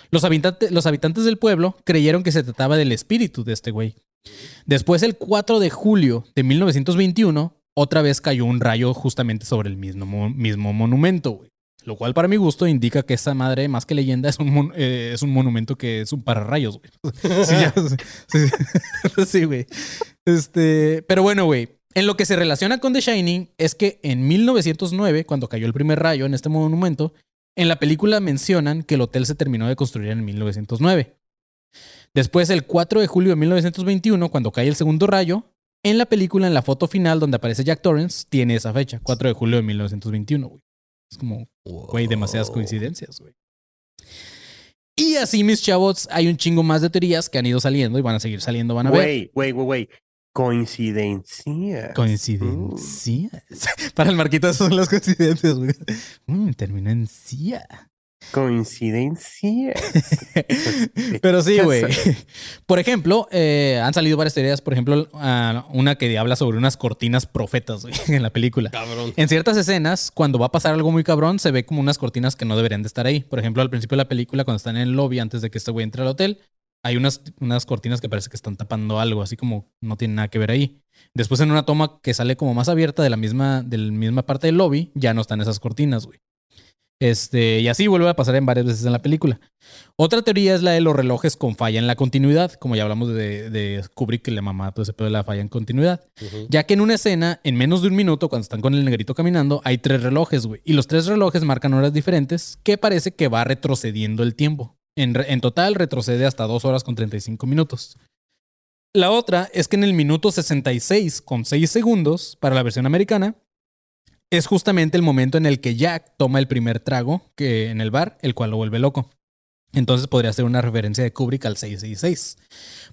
Los, habitantes, los habitantes del pueblo creyeron que se trataba del espíritu de este güey. Después, el 4 de julio de 1921, otra vez cayó un rayo justamente sobre el mismo, mo- mismo monumento, güey. Lo cual, para mi gusto, indica que esa madre, más que leyenda, es un, eh, es un monumento que es un pararrayos, güey. Sí, güey. Este, pero bueno, güey. En lo que se relaciona con The Shining es que en 1909, cuando cayó el primer rayo en este monumento, en la película mencionan que el hotel se terminó de construir en 1909. Después, el 4 de julio de 1921, cuando cae el segundo rayo, en la película, en la foto final donde aparece Jack Torrance, tiene esa fecha, 4 de julio de 1921, güey. Es como, güey, demasiadas coincidencias, güey. Y así, mis chavos, hay un chingo más de teorías que han ido saliendo y van a seguir saliendo, van a ver. Güey, güey, güey, güey. Coincidencia. Coincidencias. Para el Marquito, esas son las coincidencias, güey. Mm, terminó en cia. Coincidencia. Pero sí, güey. Por ejemplo, eh, han salido varias teorías. Por ejemplo, ah, una que habla sobre unas cortinas profetas en la película. Cabrón. En ciertas escenas, cuando va a pasar algo muy cabrón, se ve como unas cortinas que no deberían de estar ahí. Por ejemplo, al principio de la película, cuando están en el lobby antes de que este güey entre al hotel, hay unas, unas cortinas que parece que están tapando algo, así como no tiene nada que ver ahí. Después, en una toma que sale como más abierta de la misma, de la misma parte del lobby, ya no están esas cortinas, güey. Este, y así vuelve a pasar en varias veces en la película. Otra teoría es la de los relojes con falla en la continuidad, como ya hablamos de, de Kubrick, que le mamá todo ese pedo de la falla en continuidad. Ya que en una escena, en menos de un minuto, cuando están con el negrito caminando, hay tres relojes, güey. Y los tres relojes marcan horas diferentes, que parece que va retrocediendo el tiempo. En, total retrocede hasta 2 horas con 35 minutos. La otra es que en el minuto 66 con 6 segundos, para la versión americana, es justamente el momento en el que Jack toma el primer trago que en el bar, el cual lo vuelve loco. Entonces podría ser una referencia de Kubrick al 666.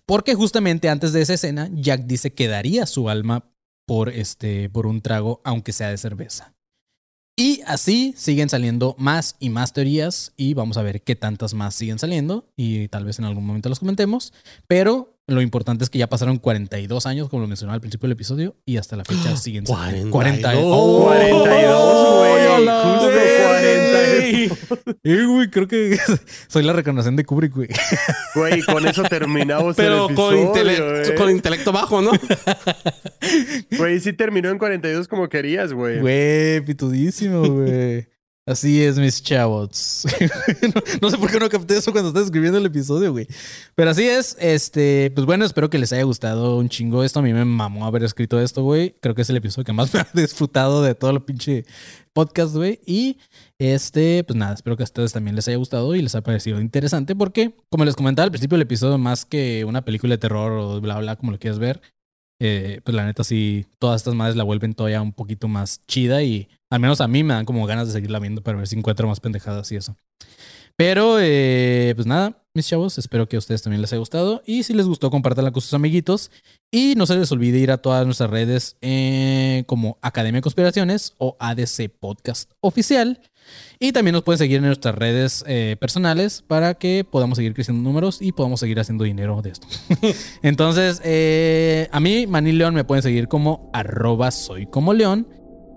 Porque justamente antes de esa escena, Jack dice que daría su alma por, este, por un trago, aunque sea de cerveza. Y así siguen saliendo más y más teorías y vamos a ver qué tantas más siguen saliendo y tal vez en algún momento las comentemos. Pero lo importante es que ya pasaron 42 años, como lo mencionaba al principio del episodio, y hasta la fecha siguen saliendo. 42. ¡Oh! 42, güey. ¡Hola, Justo güey! 42. Eh, güey, creo que soy la reencarnación de Kubrick, güey. Güey, con eso terminamos Pero el con, episodio, intele- eh. con intelecto bajo, ¿no? Güey, sí terminó en 42 como querías, güey. Güey, pitudísimo, güey. Así es, mis chavos. no, sé por qué no capté eso cuando estaba escribiendo el episodio, güey. Pero así es. Este, pues bueno, espero que les haya gustado un chingo esto. A mí me mamó haber escrito esto, güey. Creo que es el episodio que más me ha disfrutado de todo el pinche podcast, güey. Y este, pues nada, espero que a ustedes también les haya gustado y les haya parecido interesante. Porque, como les comentaba al principio del episodio, más que una película de terror o bla, bla, como lo quieras ver, eh, pues la neta sí, todas estas madres la vuelven todavía un poquito más chida y al menos a mí me dan como ganas de seguirla viendo para ver si encuentro más pendejadas y eso. Pero, eh, pues nada, mis chavos, espero que a ustedes también les haya gustado. Y si les gustó, compártanla con sus amiguitos. Y no se les olvide ir a todas nuestras redes eh, como Academia de Conspiraciones o ADC Podcast Oficial. Y también nos pueden seguir en nuestras redes eh, personales para que podamos seguir creciendo números y podamos seguir haciendo dinero de esto. Entonces, a mí, Manil León, me pueden seguir como arroba soy como león.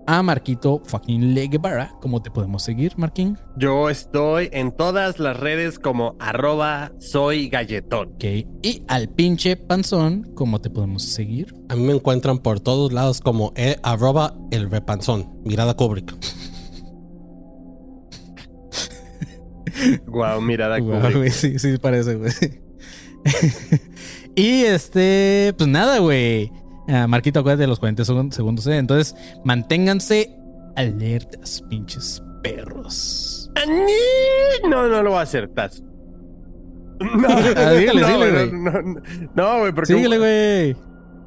A Marquito fucking Le Guevara, ¿cómo te podemos seguir, Marquín? Yo estoy en todas las redes como arroba soy galletón. Ok. Y al pinche panzón, ¿cómo te podemos seguir? A mí me encuentran por todos lados como e, arroba el repanzón. Mirada Kubrick. Guau, mirada Guau, Kubrick. sí, sí parece, güey. y este, pues nada, güey. Ah, Marquito, acuérdate de los 40 segun- segundos, ¿eh? Entonces, manténganse alertas, pinches perros. No, no lo voy a hacer, Taz. No, Ah, dígale, no, síguele, güey. no, no, no, güey, porque. Síguele, güey.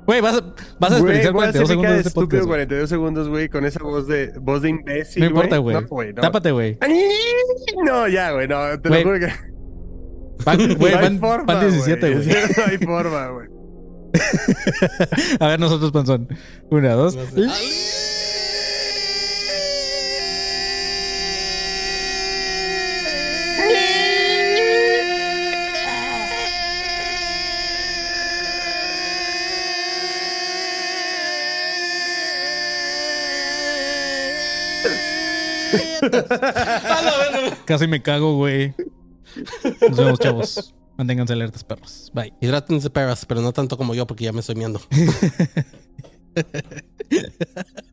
Güey, vas a, vas a Güey, desperdiciar voy a 42 hacer que segundos de este estúpido podcast. güey. 42 segundos, güey, con esa voz de voz de imbécil. No importa, güey. No, güey, no. Tápate, güey. No, ya, güey, no, te Güey, lo juro que. Van, güey, no hay van, forma. van 17, güey. No hay forma, güey. A ver, nosotros, panzón. Una, dos. Casi me cago, güey. Nos vemos, chavos. Manténganse alertas, perros. Bye. Hidrátense perras, pero no tanto como yo porque ya me estoy miando.